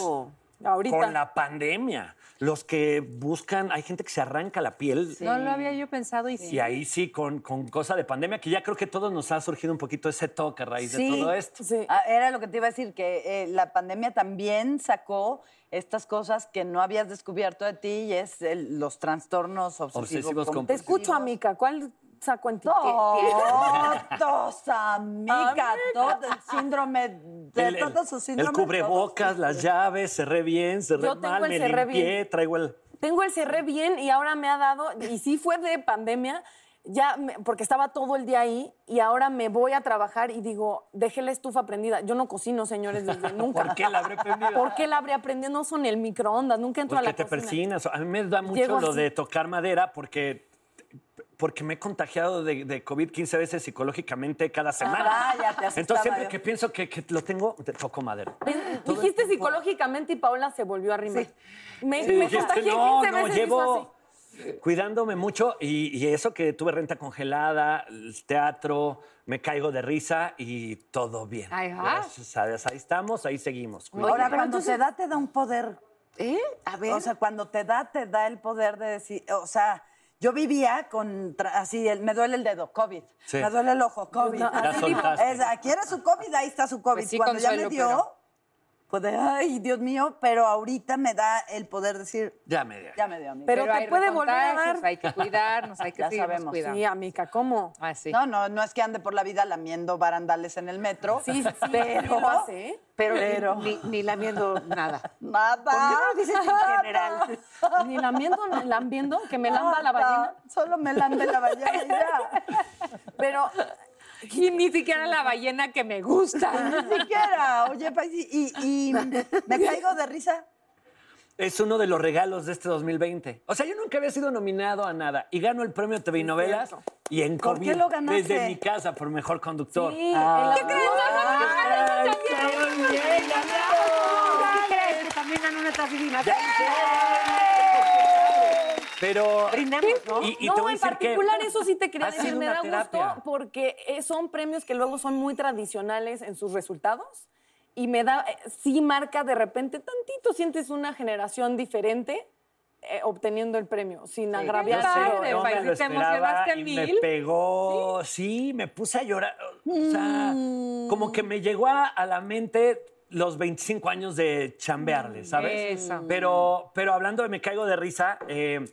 Speaker 3: Ahorita.
Speaker 8: con la pandemia. Los que buscan, hay gente que se arranca la piel.
Speaker 4: No lo había yo pensado y sí.
Speaker 8: Y ahí sí, con, con cosa de pandemia, que ya creo que todos nos ha surgido un poquito ese toque a raíz
Speaker 6: Sí.
Speaker 8: de todo esto.
Speaker 3: Sí.
Speaker 6: Ah, Era lo que te iba a decir, que eh, la pandemia también sacó estas cosas que no habías descubierto de ti y es el- los trastornos obsesivos.
Speaker 8: Obsesivos
Speaker 3: Te
Speaker 8: compulsivos.
Speaker 3: escucho, amiga. ¿Cuál saco en ti?
Speaker 6: Todos, (laughs) amiga, todo el síndrome, de
Speaker 8: El, el-
Speaker 6: todos sus
Speaker 8: el
Speaker 6: síndromes.
Speaker 8: cubrebocas, las llaves, cerré bien, cerré
Speaker 3: Yo tengo
Speaker 8: mal,
Speaker 3: el
Speaker 8: me
Speaker 3: cerré
Speaker 8: limpié,
Speaker 3: bien.
Speaker 8: traigo el...
Speaker 3: Tengo el cerré bien y ahora me ha dado, y sí fue de pandemia, ya, me- porque estaba todo el día ahí y ahora me voy a trabajar y digo, dejé la estufa prendida. Yo no cocino, señores, desde (laughs) nunca.
Speaker 8: ¿Por qué la habré prendido?
Speaker 3: ¿Por qué la habría prendido? No son el microondas, nunca entro
Speaker 8: Porque
Speaker 3: a la
Speaker 8: te
Speaker 3: cocina.
Speaker 8: persinas. A mí me da mucho
Speaker 3: Llego
Speaker 8: lo
Speaker 3: así.
Speaker 8: de tocar madera porque, porque me he contagiado de, de COVID 15 veces psicológicamente cada semana.
Speaker 6: Ah, ya te
Speaker 8: Entonces siempre
Speaker 6: yo.
Speaker 8: que pienso que, que lo tengo, te toco madera.
Speaker 3: Dijiste psicológicamente y Paula se volvió a arrimar. Me,
Speaker 8: Sí,
Speaker 3: me
Speaker 8: dijiste,
Speaker 3: contagié
Speaker 8: no,
Speaker 3: 15
Speaker 8: no,
Speaker 3: veces
Speaker 8: llevo cuidándome mucho y, y eso que tuve renta congelada, el teatro, me caigo de risa y todo bien.
Speaker 4: Ay, ajá.
Speaker 8: Gracias a Dios. Ahí estamos, ahí seguimos.
Speaker 6: Ahora, cuando
Speaker 5: entonces-
Speaker 6: te da, te da un poder.
Speaker 5: ¿Eh? A ver.
Speaker 6: O sea, cuando te da, te da el poder de decir, o sea, yo vivía con, así, el- me duele el dedo, COVID.
Speaker 8: Sí.
Speaker 6: Me duele el ojo, COVID. Es, aquí era su COVID, ahí está su COVID.
Speaker 4: Pues sí,
Speaker 6: cuando ya me dio,
Speaker 4: pero-
Speaker 6: pues de, ay, Dios mío, pero ahorita me da el poder decir,
Speaker 8: Ya me dio.
Speaker 6: ya me dio a mí.
Speaker 3: Pero te
Speaker 4: hay
Speaker 3: puede volver a dar.
Speaker 4: Hay que cuidarnos, hay (laughs) que
Speaker 6: Ya sabemos.
Speaker 4: cuidando.
Speaker 3: Sí, amiga, ¿cómo?
Speaker 4: Ah, sí.
Speaker 6: No, no, no es que ande por la vida lamiendo barandales en el metro.
Speaker 3: Sí, sí, (laughs)
Speaker 6: pero,
Speaker 3: sí lo hace, ¿eh?
Speaker 5: pero, ni-
Speaker 6: pero-
Speaker 5: Ni, ni lamiendo nada. ¿Por (laughs) qué
Speaker 6: Nada.
Speaker 5: no lo dices en general?
Speaker 3: Ni lambiendo, ni lambiendo, que me lamba la ballena.
Speaker 6: Solo me lambe la ballena y ya.
Speaker 3: Pero
Speaker 4: Y ni siquiera la ballena que me gusta.
Speaker 6: Ni siquiera. Oye, y, y me caigo de risa.
Speaker 8: es uno de los regalos de este 2020. O sea, yo nunca había sido nominado a nada y gano el premio TV novelas y en
Speaker 6: ¿Por
Speaker 8: COVID
Speaker 6: qué lo ganaste?
Speaker 8: desde mi casa por mejor conductor.
Speaker 3: Sí,
Speaker 8: Ah.
Speaker 3: ¿Qué crees?
Speaker 8: Ay, qué bien, ganado.
Speaker 5: ¿Qué crees? Que también ganó divinas.
Speaker 8: Pero
Speaker 5: ¿no?
Speaker 8: y, y
Speaker 3: no,
Speaker 8: te voy a
Speaker 3: en
Speaker 8: decir que
Speaker 3: particular eso sí te quería decir, me da
Speaker 8: terapia.
Speaker 3: gusto porque eh, son premios que luego son muy tradicionales en sus resultados y me da, eh, sí marca de repente tantito, sientes una generación diferente eh, obteniendo el premio, sin agraviar.
Speaker 4: Qué
Speaker 3: pero-
Speaker 4: padre,
Speaker 8: no me lo
Speaker 4: ¿te emocionaste
Speaker 8: y me
Speaker 4: mil?
Speaker 8: pegó, ¿Sí? me puse a llorar. O sea, como que me llegó a, a la mente los 25 años de chambearle, ¿sabes?
Speaker 4: Eso.
Speaker 8: Pero, pero hablando de me caigo de risa, eh,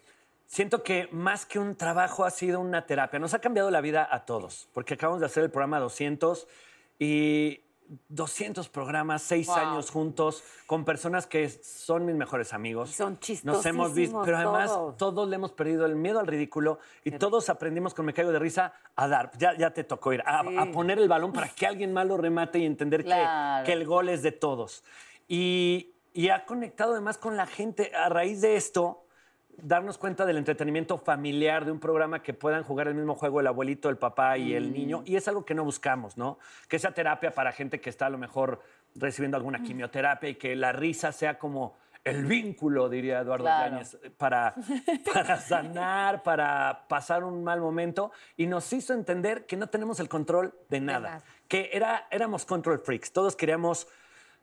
Speaker 8: siento que más que un trabajo ha sido una terapia. Nos ha cambiado la vida a todos, porque acabamos de hacer el programa 200 y 200 programas, seis años juntos, con personas que son mis mejores amigos.
Speaker 5: Son
Speaker 8: Nos hemos visto, pero además
Speaker 5: todos.
Speaker 8: todos le hemos perdido el miedo al ridículo y todos aprendimos con Me Caigo de Risa a dar. Ya, ya te tocó ir, a, a poner el balón para que alguien más lo remate y entender que-
Speaker 6: Claro.
Speaker 8: que, el gol es de todos. Y, y ha conectado además con la gente. A raíz de esto, darnos cuenta del entretenimiento familiar de un programa que puedan jugar el mismo juego el abuelito, el papá y el niño. Y es algo que no buscamos, ¿no? Que sea terapia para gente que está a lo mejor recibiendo alguna quimioterapia y que la risa sea como el vínculo, diría Eduardo
Speaker 6: Claro.
Speaker 8: Para, (laughs) para sanar, para pasar un mal momento. Y nos hizo entender que no tenemos el control de nada.
Speaker 4: nada.
Speaker 8: Que era, éramos control freaks. Todos queríamos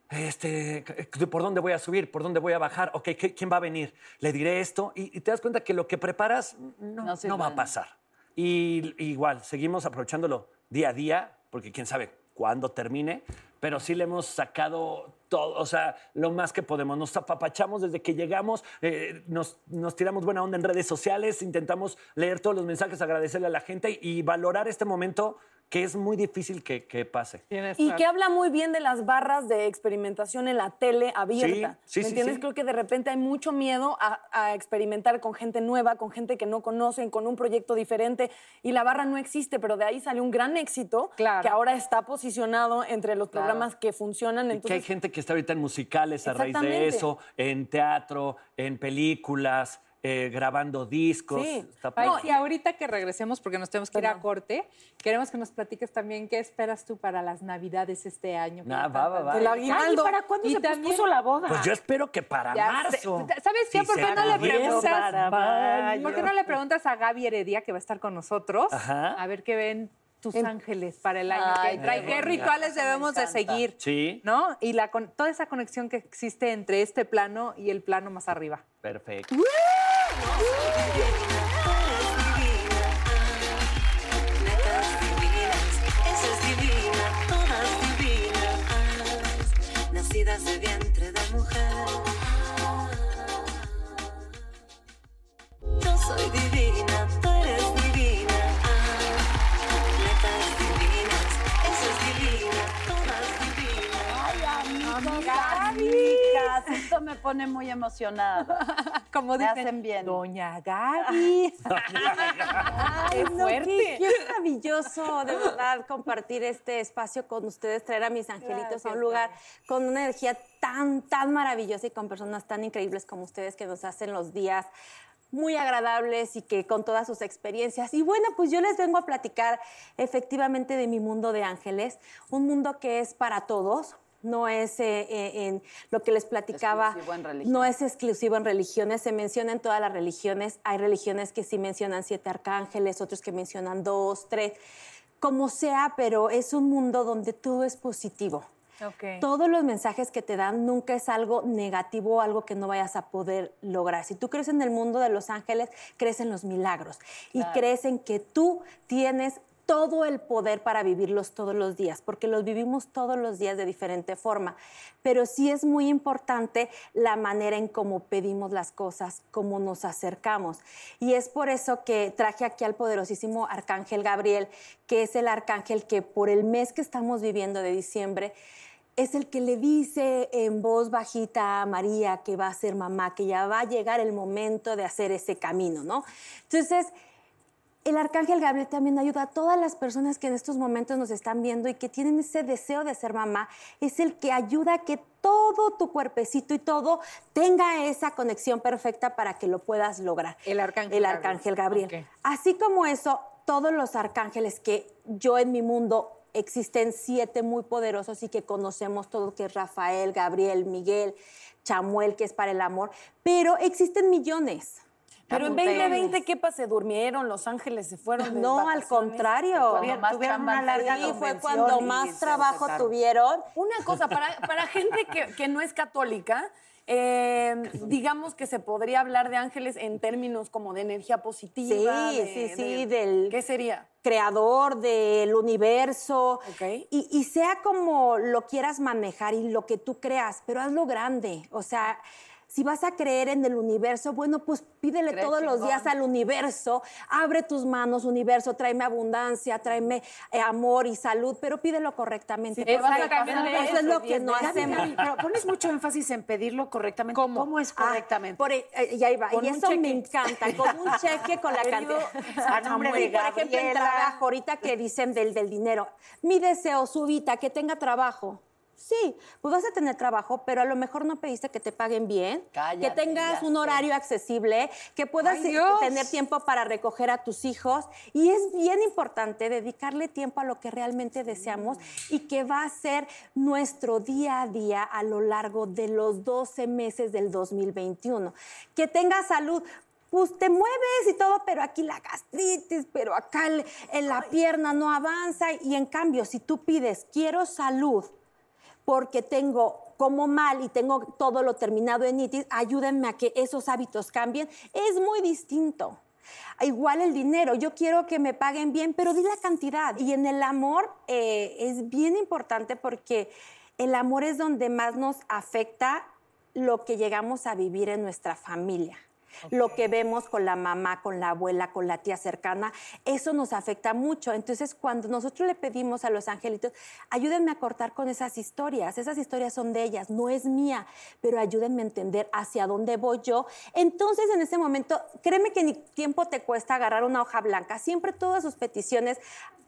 Speaker 8: este, ¿por dónde voy a subir? ¿Por dónde voy a bajar? Ok, ¿qué- ¿quién va a venir? Le diré esto y, y te das cuenta que lo que preparas no,
Speaker 6: No
Speaker 8: va a pasar. Y y igual, seguimos aprovechándolo día a día, porque quién sabe cuándo termine, pero sí le hemos sacado todo, o sea, lo más que podemos. Nos apapachamos desde que llegamos, eh, nos, nos tiramos buena onda en redes sociales, intentamos leer todos los mensajes, agradecerle a la gente y, valorar este momento que es muy difícil que, que pase.
Speaker 4: Tienes
Speaker 3: Y que habla muy bien de las barras de experimentación en la tele abierta.
Speaker 8: Sí, sí,
Speaker 3: ¿Me entiendes?
Speaker 8: sí.
Speaker 3: Creo que de repente hay mucho miedo a, a experimentar con gente nueva, con gente que no conocen, con un proyecto diferente. Y la barra no existe, pero de ahí salió un gran éxito
Speaker 4: Claro.
Speaker 3: que ahora está posicionado entre los programas que funcionan.
Speaker 8: Y que hay gente que está ahorita en musicales a raíz de eso, en teatro, en películas, eh, grabando discos.
Speaker 3: Sí.
Speaker 8: Está
Speaker 4: Ay, y ahorita que regresemos, porque nos tenemos que ir a corte, queremos que nos platiques también qué esperas tú para las Navidades este año.
Speaker 8: Nah, va, va, va.
Speaker 3: el aguinaldo.
Speaker 5: ¿para cuándo
Speaker 4: Y
Speaker 5: se
Speaker 4: también-
Speaker 5: pospuso la boda?
Speaker 8: Pues yo espero que para
Speaker 4: Ya
Speaker 8: marzo.
Speaker 4: sé. ¿Sabes qué?
Speaker 8: Si
Speaker 4: ¿Por qué no le preguntas? ¿Por qué no le preguntas a Gaby Heredia, que va a estar con nosotros,
Speaker 8: Ajá.
Speaker 4: a ver qué ven tus ángeles para el año
Speaker 6: Ay,
Speaker 4: que entra y
Speaker 6: qué
Speaker 4: rituales debemos de seguir?
Speaker 8: Sí.
Speaker 4: ¿No? Y la, con- toda esa conexión que existe entre este plano y el plano más arriba.
Speaker 8: Perfecto.
Speaker 2: Netas divinas, esa es divina, todas divinas, nacidas de vientre de mujer. Yo soy divina, tú eres divina, netas divinas, esa es divina, todas divinas.
Speaker 6: Amigas, esto me pone muy emocionada.
Speaker 4: Como dicen,
Speaker 6: hacen bien.
Speaker 4: Doña (laughs) Gaby.
Speaker 9: Ay, no, qué, qué maravilloso, de verdad, compartir este espacio con ustedes, traer a mis angelitos a un lugar con una energía tan, tan maravillosa y con personas tan increíbles como ustedes que nos hacen los días muy agradables y que con todas sus experiencias. Y bueno, pues yo les vengo a platicar efectivamente de mi mundo de ángeles, un mundo que es para todos. No es eh, eh, en lo que les platicaba.
Speaker 6: Exclusivo en religión.
Speaker 9: No es exclusivo en religiones, se menciona en todas las religiones. Hay religiones que sí mencionan siete arcángeles, otros que mencionan dos, tres, como sea, pero es un mundo donde todo es positivo. Todos los mensajes que te dan nunca es algo negativo o algo que no vayas a poder lograr. Si tú crees en el mundo de los ángeles, crees en los milagros y crees en que tú tienes todo el poder para vivirlos todos los días, porque los vivimos todos los días de diferente forma. Pero sí es muy importante la manera en cómo pedimos las cosas, cómo nos acercamos. Y es por eso que traje aquí al poderosísimo Arcángel Gabriel, que es el arcángel que por el mes que estamos viviendo de diciembre, es el que le dice en voz bajita a María que va a ser mamá, que ya va a llegar el momento de hacer ese camino, ¿no? Entonces, el arcángel Gabriel también ayuda a todas las personas que en estos momentos nos están viendo y que tienen ese deseo de ser mamá. Es el que ayuda a que todo tu cuerpecito y todo tenga esa conexión perfecta para que lo puedas lograr.
Speaker 4: El arcángel
Speaker 9: El
Speaker 4: Gabriel.
Speaker 9: arcángel Gabriel. Así como eso, todos los arcángeles que yo en mi mundo existen siete muy poderosos y que conocemos todo, que es Rafael, Gabriel, Miguel, Chamuel, que es para el amor, pero existen millones.
Speaker 3: Pero en
Speaker 6: Apunté.
Speaker 3: 2020, ¿qué pasa? ¿Se durmieron? ¿Los ángeles se fueron? de
Speaker 9: No, al contrario.
Speaker 6: Tuvieron más
Speaker 5: tuvieron una larga.
Speaker 9: Sí, fue cuando más trabajo tuvieron.
Speaker 3: Una cosa, para, para gente que, que no es católica, eh, digamos que se podría hablar de ángeles en términos como de energía positiva.
Speaker 9: Sí,
Speaker 3: de-
Speaker 9: sí, sí,
Speaker 3: de-
Speaker 9: del-
Speaker 3: ¿Qué sería?
Speaker 9: creador del universo.
Speaker 3: Ok.
Speaker 9: Y, y sea como lo quieras manejar y lo que tú creas, pero hazlo grande. O sea, si vas a creer en el universo, bueno, pues pídele
Speaker 6: Cree
Speaker 9: todos los días al universo. Abre tus manos, universo, tráeme abundancia, tráeme eh, amor y salud, pero pídelo correctamente.
Speaker 3: vas a
Speaker 9: Eso es lo que no hacemos.
Speaker 5: Gaby, Pero pones mucho énfasis en pedirlo correctamente.
Speaker 4: ¿Cómo?
Speaker 5: ¿Cómo, es
Speaker 9: Ah,
Speaker 5: correctamente?
Speaker 9: por, eh, y ahí va. Y eso me encanta. Con un cheque, con la (laughs) cantidad.
Speaker 5: a nombre de
Speaker 9: Sí, por ejemplo, en trabajo, ahorita que dicen del, del dinero. Mi deseo, Subita, que tenga trabajo. Sí, pues vas a tener trabajo, pero a lo mejor no pediste que te paguen bien,
Speaker 6: Cállate,
Speaker 9: que tengas un
Speaker 6: sé.
Speaker 9: horario accesible, que puedas
Speaker 4: Ay,
Speaker 9: eh, tener tiempo para recoger a tus hijos. Y es bien importante dedicarle tiempo a lo que realmente deseamos y que va a ser nuestro día a día a lo largo de los 12 meses del 2021. Que tenga salud. Pues te mueves y todo, pero aquí la gastritis, pero acá en la pierna no avanza. Y en cambio, si tú pides, quiero salud, porque tengo como mal y tengo todo lo terminado en itis, ayúdenme a que esos hábitos cambien, es muy distinto. Igual el dinero, yo quiero que me paguen bien, pero di la cantidad. Y en el amor eh, es bien importante porque el amor es donde más nos afecta lo que llegamos a vivir en nuestra familia. Lo que vemos con la mamá, con la abuela, con la tía cercana, eso nos afecta mucho. Entonces, cuando nosotros le pedimos a los angelitos, ayúdenme a cortar con esas historias, esas historias son de ellas, no es mía, pero ayúdenme a entender hacia dónde voy yo. Entonces, en ese momento, créeme que ni tiempo te cuesta agarrar una hoja blanca, siempre todas sus peticiones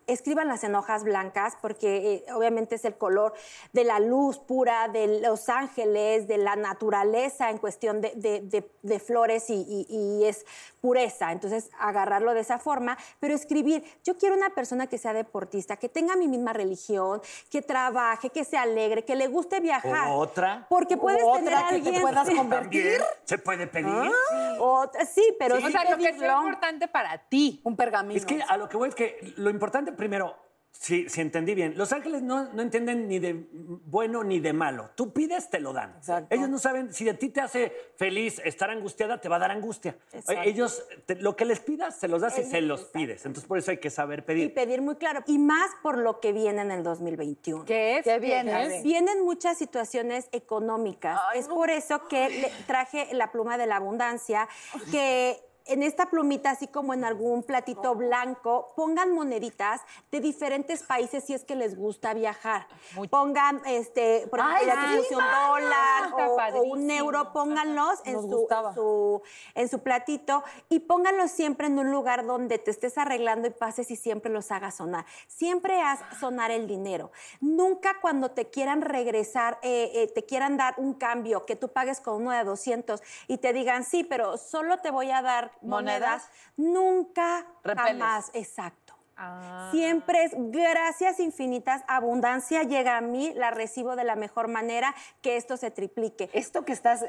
Speaker 9: escríbanlas en hojas blancas porque eh, obviamente es el color de la luz pura, de los ángeles, de la naturaleza en cuestión de, de- de- de flores y- y es pureza. Entonces, agarrarlo de esa forma, pero escribir, yo quiero una persona que sea deportista, que tenga mi misma religión, que trabaje, que sea alegre, que le guste viajar.
Speaker 8: O otra.
Speaker 9: Porque puedes
Speaker 3: O
Speaker 9: tener a
Speaker 3: que te
Speaker 9: alguien...
Speaker 3: puedas
Speaker 9: Sí. (laughs)
Speaker 3: convertir.
Speaker 8: ¿Se puede pedir?
Speaker 9: Otra- sí, pero
Speaker 4: o
Speaker 9: sí
Speaker 4: sea, lo que es
Speaker 9: pedirlo.
Speaker 4: importante para ti.
Speaker 3: Un pergamino.
Speaker 8: Es que a lo que voy es que lo importante primero, si, si entendí bien, los ángeles no, no entienden ni de bueno ni de malo. Tú pides, te lo dan.
Speaker 3: Exacto.
Speaker 8: Ellos no saben, si a ti te hace feliz estar angustiada, te va a dar angustia.
Speaker 9: Exacto.
Speaker 8: Ellos, te- lo que les pidas, se los das y se los pides. Entonces por eso hay que saber
Speaker 9: Y
Speaker 8: pedir.
Speaker 9: pedir muy claro. Y más por lo que viene en el 2021.
Speaker 4: ¿Qué es?
Speaker 6: ¿Qué viene?
Speaker 4: es?
Speaker 9: Vienen muchas situaciones económicas. es por eso que le traje la pluma de la abundancia, que en esta plumita, así como en algún platito blanco, pongan moneditas de diferentes países si es que les gusta viajar. Pongan, este, por ejemplo, ya que un dólar o- un euro, pónganlos en su, en su- en su platito y pónganlos siempre en un lugar donde te estés arreglando y pases y siempre los hagas sonar. Siempre haz sonar el dinero. Nunca cuando te quieran regresar, eh, eh, te quieran dar un cambio, que tú pagues con uno de 200 y te digan, sí, pero solo te voy a dar monedas,
Speaker 6: Monedas.
Speaker 9: nunca
Speaker 6: Repeles.
Speaker 9: jamás. Exacto.
Speaker 4: Ah.
Speaker 9: Siempre es gracias infinitas, abundancia llega a mí, la recibo de la mejor manera, que esto se triplique.
Speaker 5: Esto que estás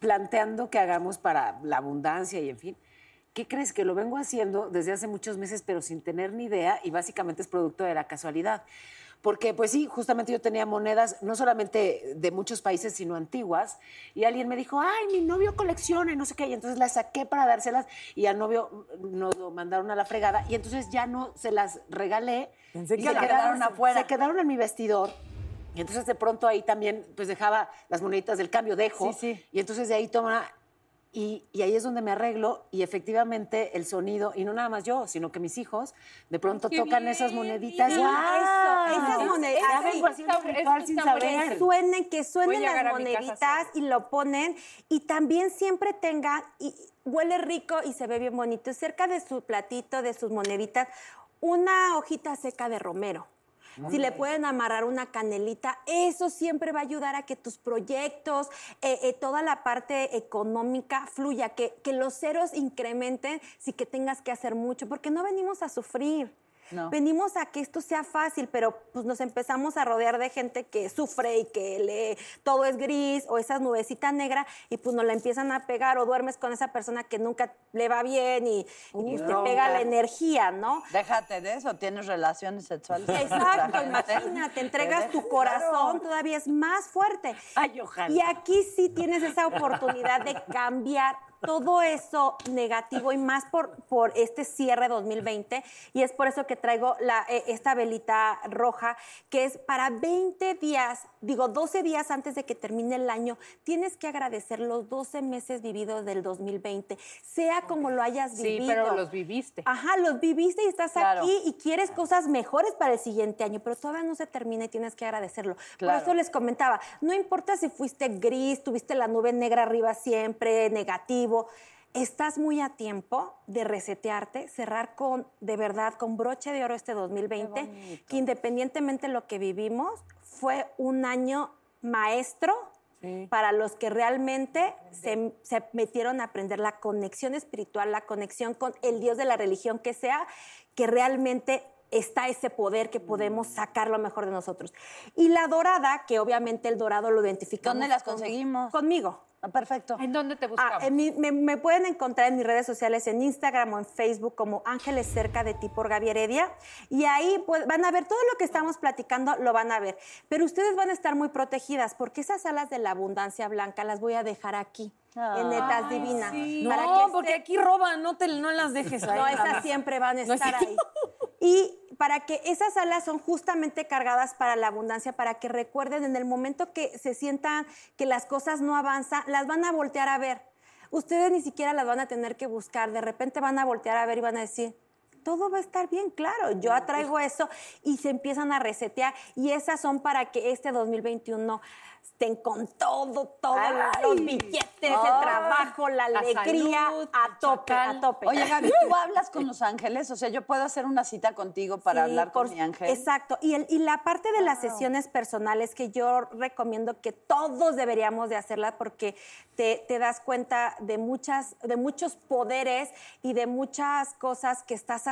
Speaker 5: planteando que hagamos para la abundancia y en fin, ¿qué crees? Que lo vengo haciendo desde hace muchos meses, pero sin tener ni idea y básicamente es producto de la casualidad. Porque, pues sí, justamente yo tenía monedas, no solamente de muchos países, sino antiguas, y alguien me dijo, ay, mi novio colecciona y no sé qué, y entonces las saqué para dárselas, y al novio nos lo mandaron a la fregada, y entonces ya no se las regalé.
Speaker 3: Pensé
Speaker 5: y
Speaker 3: que
Speaker 5: se quedaron
Speaker 3: quedaron
Speaker 5: afuera. Se quedaron en mi vestidor. Y entonces de pronto ahí también, pues dejaba las moneditas del cambio, dejo.
Speaker 3: Sí, sí.
Speaker 5: Y entonces de ahí toma Y, y ahí es donde me arreglo y efectivamente el sonido, y no nada más yo, sino que mis hijos de pronto
Speaker 4: qué
Speaker 5: tocan
Speaker 4: bien,
Speaker 5: esas moneditas.
Speaker 9: Eso,
Speaker 5: ¡Guau!
Speaker 9: esas moneditas.
Speaker 5: Sin
Speaker 9: que suenen, que suenen las
Speaker 4: casa
Speaker 9: moneditas y lo ponen y también siempre tengan y huele rico y se ve bien bonito cerca de su platito de sus moneditas una hojita seca de romero. Si le pueden amarrar una canelita, eso siempre va a ayudar a que tus proyectos, eh, eh, toda la parte económica fluya, que, que los ceros incrementen sin que tengas que hacer mucho, porque no venimos a sufrir.
Speaker 6: No.
Speaker 9: Venimos a que esto sea fácil, pero pues nos empezamos a rodear de gente que sufre y que le, todo es gris o esas nubecitas negras y pues nos la empiezan a pegar o duermes con esa persona que nunca le va bien y, y, pues, te pega la energía, ¿no?
Speaker 6: Déjate de eso, tienes relaciones sexuales.
Speaker 9: Exacto, (laughs) imagínate, entregas tu corazón,
Speaker 6: Claro.
Speaker 9: todavía es más fuerte.
Speaker 5: Ay, ojalá.
Speaker 9: Y aquí sí tienes esa oportunidad de cambiar todo eso negativo y más por, por este cierre 2020. Y es por eso que traigo la, eh, esta velita roja, que es para 20 días, digo 12 días antes de que termine el año, tienes que agradecer los 12 meses vividos del 2020, sea como lo hayas
Speaker 4: Sí,
Speaker 9: vivido.
Speaker 4: pero los viviste.
Speaker 9: Ajá, los viviste y estás
Speaker 6: Claro.
Speaker 9: aquí y quieres cosas mejores para el siguiente año, pero todavía no se termina y tienes que agradecerlo.
Speaker 6: Claro.
Speaker 9: Por eso les comentaba, no importa si fuiste gris, tuviste la nube negra arriba siempre, negativo, estás muy a tiempo de resetearte, cerrar con, de verdad, con broche de oro este 2020, que independientemente de lo que vivimos, fue un año maestro para los que realmente se, se metieron a aprender la conexión espiritual, la conexión con el Dios de la religión que sea, que realmente está ese poder que podemos sacar lo mejor de nosotros. Y la dorada, que obviamente el dorado lo identificamos.
Speaker 6: ¿Dónde las
Speaker 9: con-
Speaker 6: conseguimos?
Speaker 9: Conmigo.
Speaker 6: Ah, perfecto.
Speaker 4: ¿En dónde te buscamos?
Speaker 9: Ah, en mi- me, me pueden encontrar en mis redes sociales, en Instagram o en Facebook como Ángeles Cerca de ti por Gaby Heredia. Y ahí pues, van a ver todo lo que estamos platicando, lo van a ver. Pero ustedes van a estar muy protegidas porque esas alas de la abundancia blanca las voy a dejar aquí, en Netas Divinas. para
Speaker 3: No,
Speaker 9: que
Speaker 3: porque
Speaker 9: esté-
Speaker 3: aquí roban, no, te, no las dejes ahí.
Speaker 9: no, esas siempre van a
Speaker 3: No es
Speaker 9: estar ahí. Y para que esas alas son justamente cargadas para la abundancia, para que recuerden en el momento que se sientan que las cosas no avanzan, las van a voltear a ver. Ustedes ni siquiera las van a tener que buscar, de repente van a voltear a ver y van a decir, todo va a estar bien, claro, yo atraigo eso y se empiezan a resetear y esas son para que este 2021 estén con todo, todos los billetes, el trabajo, la
Speaker 4: la
Speaker 9: alegría
Speaker 4: salud,
Speaker 9: a tope, a tope.
Speaker 6: Oye, Gaby, (laughs) ¿tú hablas con los ángeles? O sea, yo puedo hacer una cita contigo para
Speaker 9: Sí,
Speaker 6: hablar con
Speaker 9: por-
Speaker 6: mi ángel.
Speaker 9: Exacto. Y, el- y la parte de las sesiones personales que yo recomiendo que todos deberíamos de hacerla porque te, te das cuenta de, muchas, de muchos poderes y de muchas cosas que estás haciendo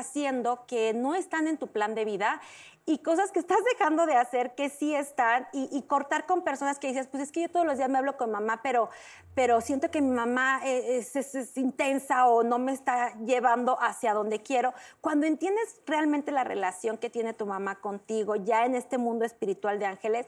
Speaker 9: que no están en tu plan de vida y cosas que estás dejando de hacer que sí están y, cortar con personas que dices, pues es que yo todos los días me hablo con mamá, pero, pero siento que mi mamá eh, es- es intensa o no me está llevando hacia donde quiero. Cuando entiendes realmente la relación que tiene tu mamá contigo, ya en este mundo espiritual de ángeles,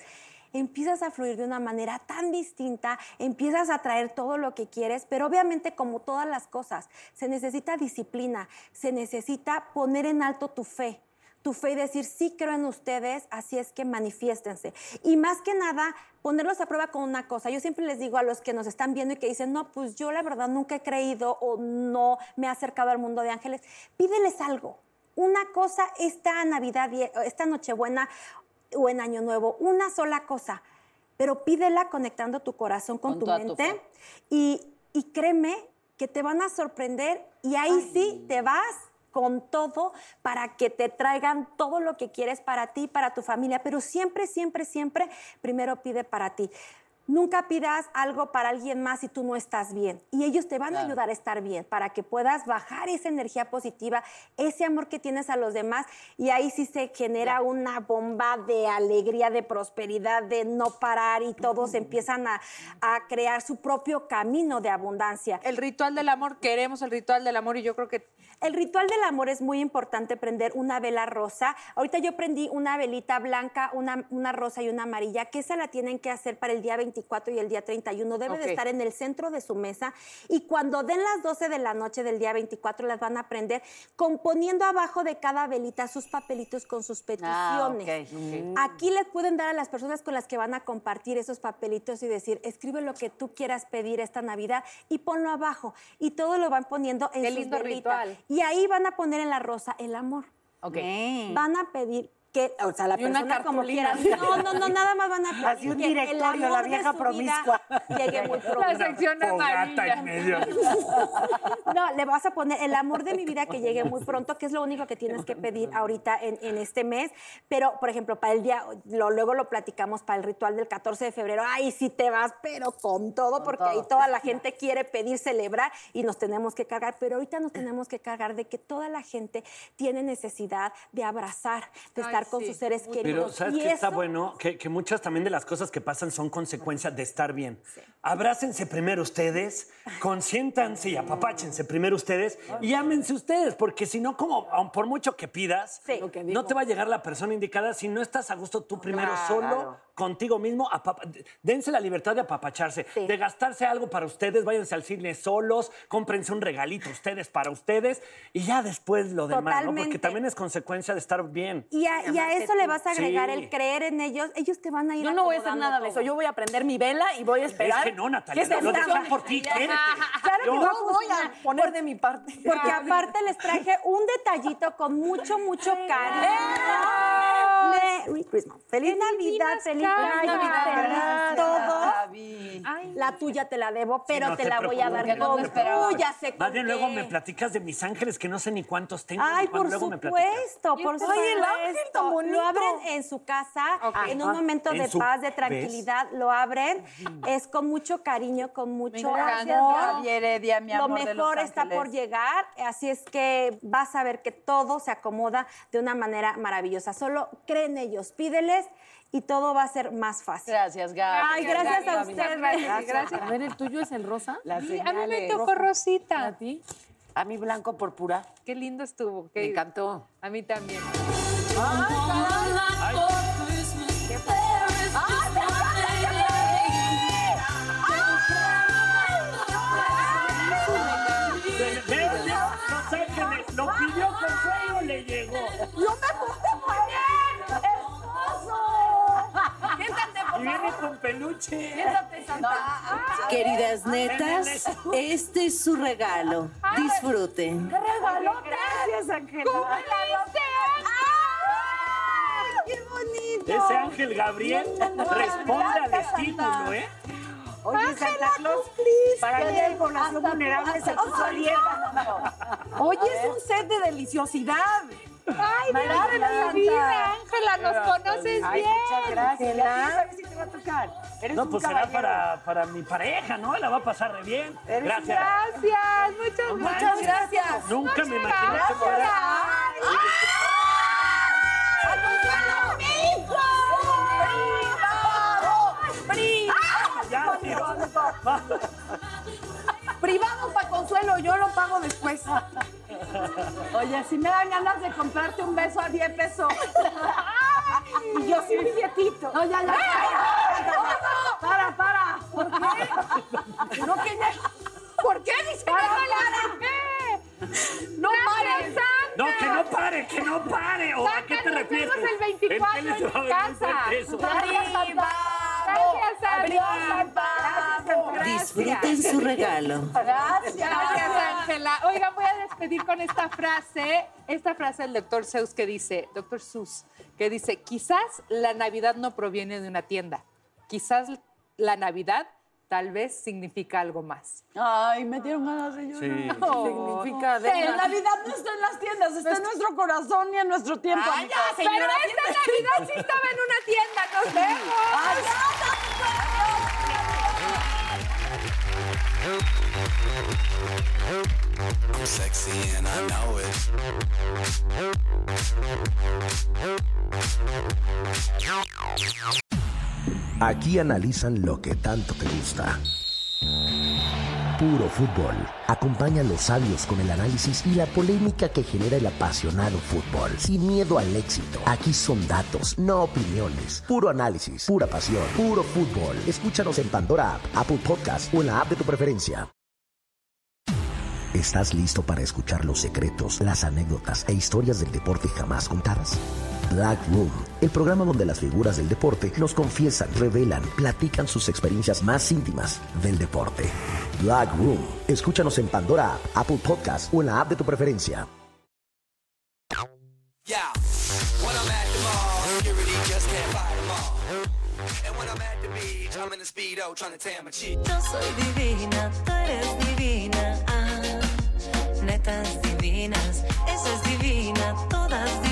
Speaker 9: empiezas a fluir de una manera tan distinta, empiezas a traer todo lo que quieres, pero obviamente como todas las cosas, se necesita disciplina, se necesita poner en alto tu fe tu fe y decir, sí creo en ustedes, así es que manifiéstense. Y más que nada, ponerlos a prueba con una cosa. Yo siempre les digo a los que nos están viendo y que dicen, no, pues yo la verdad nunca he creído o no me he acercado al mundo de ángeles, pídeles algo. Una cosa esta Navidad, esta Nochebuena o en Año Nuevo, una sola cosa, pero pídela conectando tu corazón con,
Speaker 6: Con
Speaker 9: tu mente y créeme que te van a sorprender y ahí sí te vas con todo para que te traigan todo lo que quieres para ti, para tu familia, pero siempre, siempre, siempre, primero pide para ti. Nunca pidas algo para alguien más si tú no estás bien. Y ellos te van a ayudar a estar bien para que puedas bajar esa energía positiva, ese amor que tienes a los demás. Y ahí sí se genera una bomba de alegría, de prosperidad, de no parar y todos empiezan a, a crear su propio camino de abundancia.
Speaker 4: El ritual del amor, queremos el ritual del amor y yo creo que
Speaker 9: El ritual del amor es muy importante prender una vela rosa. Ahorita yo prendí una velita blanca, una, una rosa y una amarilla, que esa la tienen que hacer para el día 25 24 y el día 31. Debe
Speaker 5: Ok.
Speaker 9: de estar en el centro de su mesa y cuando den las 12 de la noche del día 24 las van a prender componiendo abajo de cada velita sus papelitos con sus
Speaker 6: Ah,
Speaker 9: peticiones.
Speaker 6: ok.
Speaker 9: Aquí les pueden dar a las personas con las que van a compartir esos papelitos y decir, escribe lo que tú quieras pedir esta Navidad y ponlo abajo. Y todo lo van poniendo en
Speaker 4: Qué
Speaker 9: sus
Speaker 4: lindo
Speaker 9: velitas.
Speaker 4: ritual.
Speaker 9: Y ahí van a poner en la rosa el amor.
Speaker 5: Ok.
Speaker 9: Van a pedir que, o sea, la
Speaker 3: Y una
Speaker 9: persona como quiera. No, no, no, nada más van a pedir (laughs)
Speaker 5: Así un
Speaker 9: que
Speaker 5: directorio, la vieja promiscua.
Speaker 9: llegue muy (laughs) pronto.
Speaker 4: La sección amarilla. (laughs)
Speaker 9: No, le vas a poner el amor de mi vida que llegue muy pronto, que es lo único que tienes que pedir ahorita en, en este mes. Pero, por ejemplo, para el día, lo- luego lo platicamos para el ritual del 14 de febrero. Ay, sí te vas, pero con todo, porque ahí toda la gente quiere pedir, celebrar y nos tenemos que cargar. Pero ahorita nos tenemos que cargar de que toda la gente tiene necesidad de abrazar, de
Speaker 4: Ay,
Speaker 9: estar con
Speaker 4: sí.
Speaker 9: sus seres queridos.
Speaker 8: Pero ¿sabes
Speaker 9: Y
Speaker 8: qué está bueno? Que, que muchas también de las cosas que pasan son consecuencias de estar bien. Abrácense primero ustedes, consiéntanse y apapáchense primero ustedes y ámense ustedes, porque si no, como aun por mucho que pidas,
Speaker 9: Sí.
Speaker 8: No te va a llegar la persona indicada si no estás a gusto tú primero solo contigo mismo. dense la libertad de apapacharse,
Speaker 9: Sí.
Speaker 8: de gastarse algo para ustedes, váyanse al cine solos, cómprense un regalito ustedes para ustedes y ya después lo demás, ¿no? Porque también es consecuencia de estar bien.
Speaker 9: Y a, y a eso le vas a agregar
Speaker 8: Sí.
Speaker 9: el creer en ellos. Ellos te van a ir
Speaker 3: Yo no voy a hacer nada de eso. Yo voy a prender mi vela y voy a esperar.
Speaker 8: Es que no, Natalia,
Speaker 3: que
Speaker 8: lo dejan por ti.
Speaker 3: Claro que
Speaker 8: Yo-
Speaker 3: no voy a poner de mi parte.
Speaker 9: Porque aparte les traje un detallito con mucho, mucho cariño. Merry Christmas. Feliz Navidad, feliz. Navidad, feliz todo.
Speaker 4: Ay,
Speaker 9: La tuya te la debo, pero
Speaker 8: no
Speaker 9: te,
Speaker 8: te
Speaker 9: la voy a dar con
Speaker 8: no preocupes.
Speaker 9: tuya, sé
Speaker 8: Más bien
Speaker 9: con
Speaker 8: luego me platicas de mis ángeles que no sé ni cuántos tengo.
Speaker 9: Ay, por
Speaker 8: luego me platicas.
Speaker 9: supuesto, por supuesto.
Speaker 3: Oye, el ángel tan bonito.
Speaker 9: Lo abren en su casa, en un momento
Speaker 8: En
Speaker 9: de
Speaker 8: su-
Speaker 9: paz, de
Speaker 8: ¿ves?
Speaker 9: tranquilidad, lo abren. Es con mucho cariño, con mucho
Speaker 4: encanta.
Speaker 9: amor.
Speaker 6: Gaby Heredia, mi
Speaker 9: Lo
Speaker 6: amor de Los
Speaker 9: mejor está
Speaker 6: Ángeles.
Speaker 9: por llegar, así es que vas a ver que todo se acomoda de una manera maravillosa. Solo cree en ellos, pídeles y todo va a ser más fácil.
Speaker 6: Gracias, Gaby.
Speaker 9: Ay, gracias a
Speaker 4: Gaby.
Speaker 9: ustedes.
Speaker 4: Gracias, gracias.
Speaker 3: A ver, ¿el tuyo es el rosa?
Speaker 4: Sí, a mí me tocó Rosita.
Speaker 3: ¿A ti?
Speaker 5: A mí blanco púrpura.
Speaker 4: Qué lindo estuvo.
Speaker 5: Me encantó.
Speaker 4: A mí también.
Speaker 8: ¿Ves? Los ángeles, lo pidió Consuelo, le llegó. Y viene con peluche.
Speaker 7: Queridas netas, este es su regalo. Disfruten.
Speaker 5: Gracias, Ángela.
Speaker 9: ¡Qué bonito!
Speaker 8: Ese ángel Gabriel (laughs) responde al estímulo, ¿eh?
Speaker 5: Oye, Santa Claus, para allá de población vulnerable se puso. (laughs)
Speaker 3: Oye, es un set de deliciosidad.
Speaker 4: Ay, de mi vida. Ángela, nos conoces
Speaker 5: Ay,
Speaker 4: bien.
Speaker 5: muchas gracias. ¿Y a sabes si te va a tocar? Eres
Speaker 8: No,
Speaker 5: un
Speaker 8: pues será
Speaker 5: caballero.
Speaker 8: para, para mi pareja, ¿no? La va a pasar re bien.
Speaker 5: Eres
Speaker 8: Gracias.
Speaker 4: Gracias, muchas
Speaker 3: Muchas gracias.
Speaker 8: Nunca me imaginé que
Speaker 4: gracias.
Speaker 8: fuera. Ya, tío. (laughs) Va.
Speaker 3: Privado para consuelo, yo lo pago después.
Speaker 6: Oye, si me dan ganas de comprarte un beso a 10 pesos.
Speaker 3: Y yo sí billetito.
Speaker 6: No, ya, ya. Para, para. ¿Por qué?
Speaker 3: No, que ya.
Speaker 4: ¿Por qué dice que no le qué?
Speaker 3: No pares.
Speaker 8: No, que no pare, que no pare. ¿O a qué te refieres?
Speaker 4: el 24
Speaker 8: ¿En
Speaker 4: en casa.
Speaker 8: eso?
Speaker 4: Gracias, Ángela.
Speaker 7: Disfruten su regalo.
Speaker 4: Gracias, Ángela. Oigan, voy a despedir con esta frase, esta frase del doctor Seuss que dice, doctor Seuss, que dice, quizás la Navidad no proviene de una tienda, quizás la Navidad tal vez significa algo más.
Speaker 6: Ay, me dieron ganas de llorar.
Speaker 8: Sí.
Speaker 3: Significa de
Speaker 6: La Navidad no está en las tiendas, está en nuestro corazón y en nuestro tiempo.
Speaker 3: Ay, ya, señora.
Speaker 4: Pero esta Navidad sí estaba en una tienda, nos vemos.
Speaker 10: I'm sexy and I know it.
Speaker 11: Aquí analizan lo que tanto te gusta. puro fútbol. Acompaña a los sabios con el análisis y la polémica que genera el apasionado fútbol. Sin miedo al éxito. Aquí son datos, no opiniones. Puro análisis, pura pasión, puro fútbol. Escúchanos en Pandora App, Apple Podcast o en la app de tu preferencia. ¿Estás listo para escuchar los secretos, las anécdotas e historias del deporte jamás contadas? Black Room, el programa donde las figuras del deporte nos confiesan, revelan, platican sus experiencias más íntimas del deporte. Black Room, escúchanos en Pandora, Apple Podcast o en la app de tu preferencia.
Speaker 2: Yo soy divina, tú eres divina. Ah, netas divinas, esa es divina, todas divinas.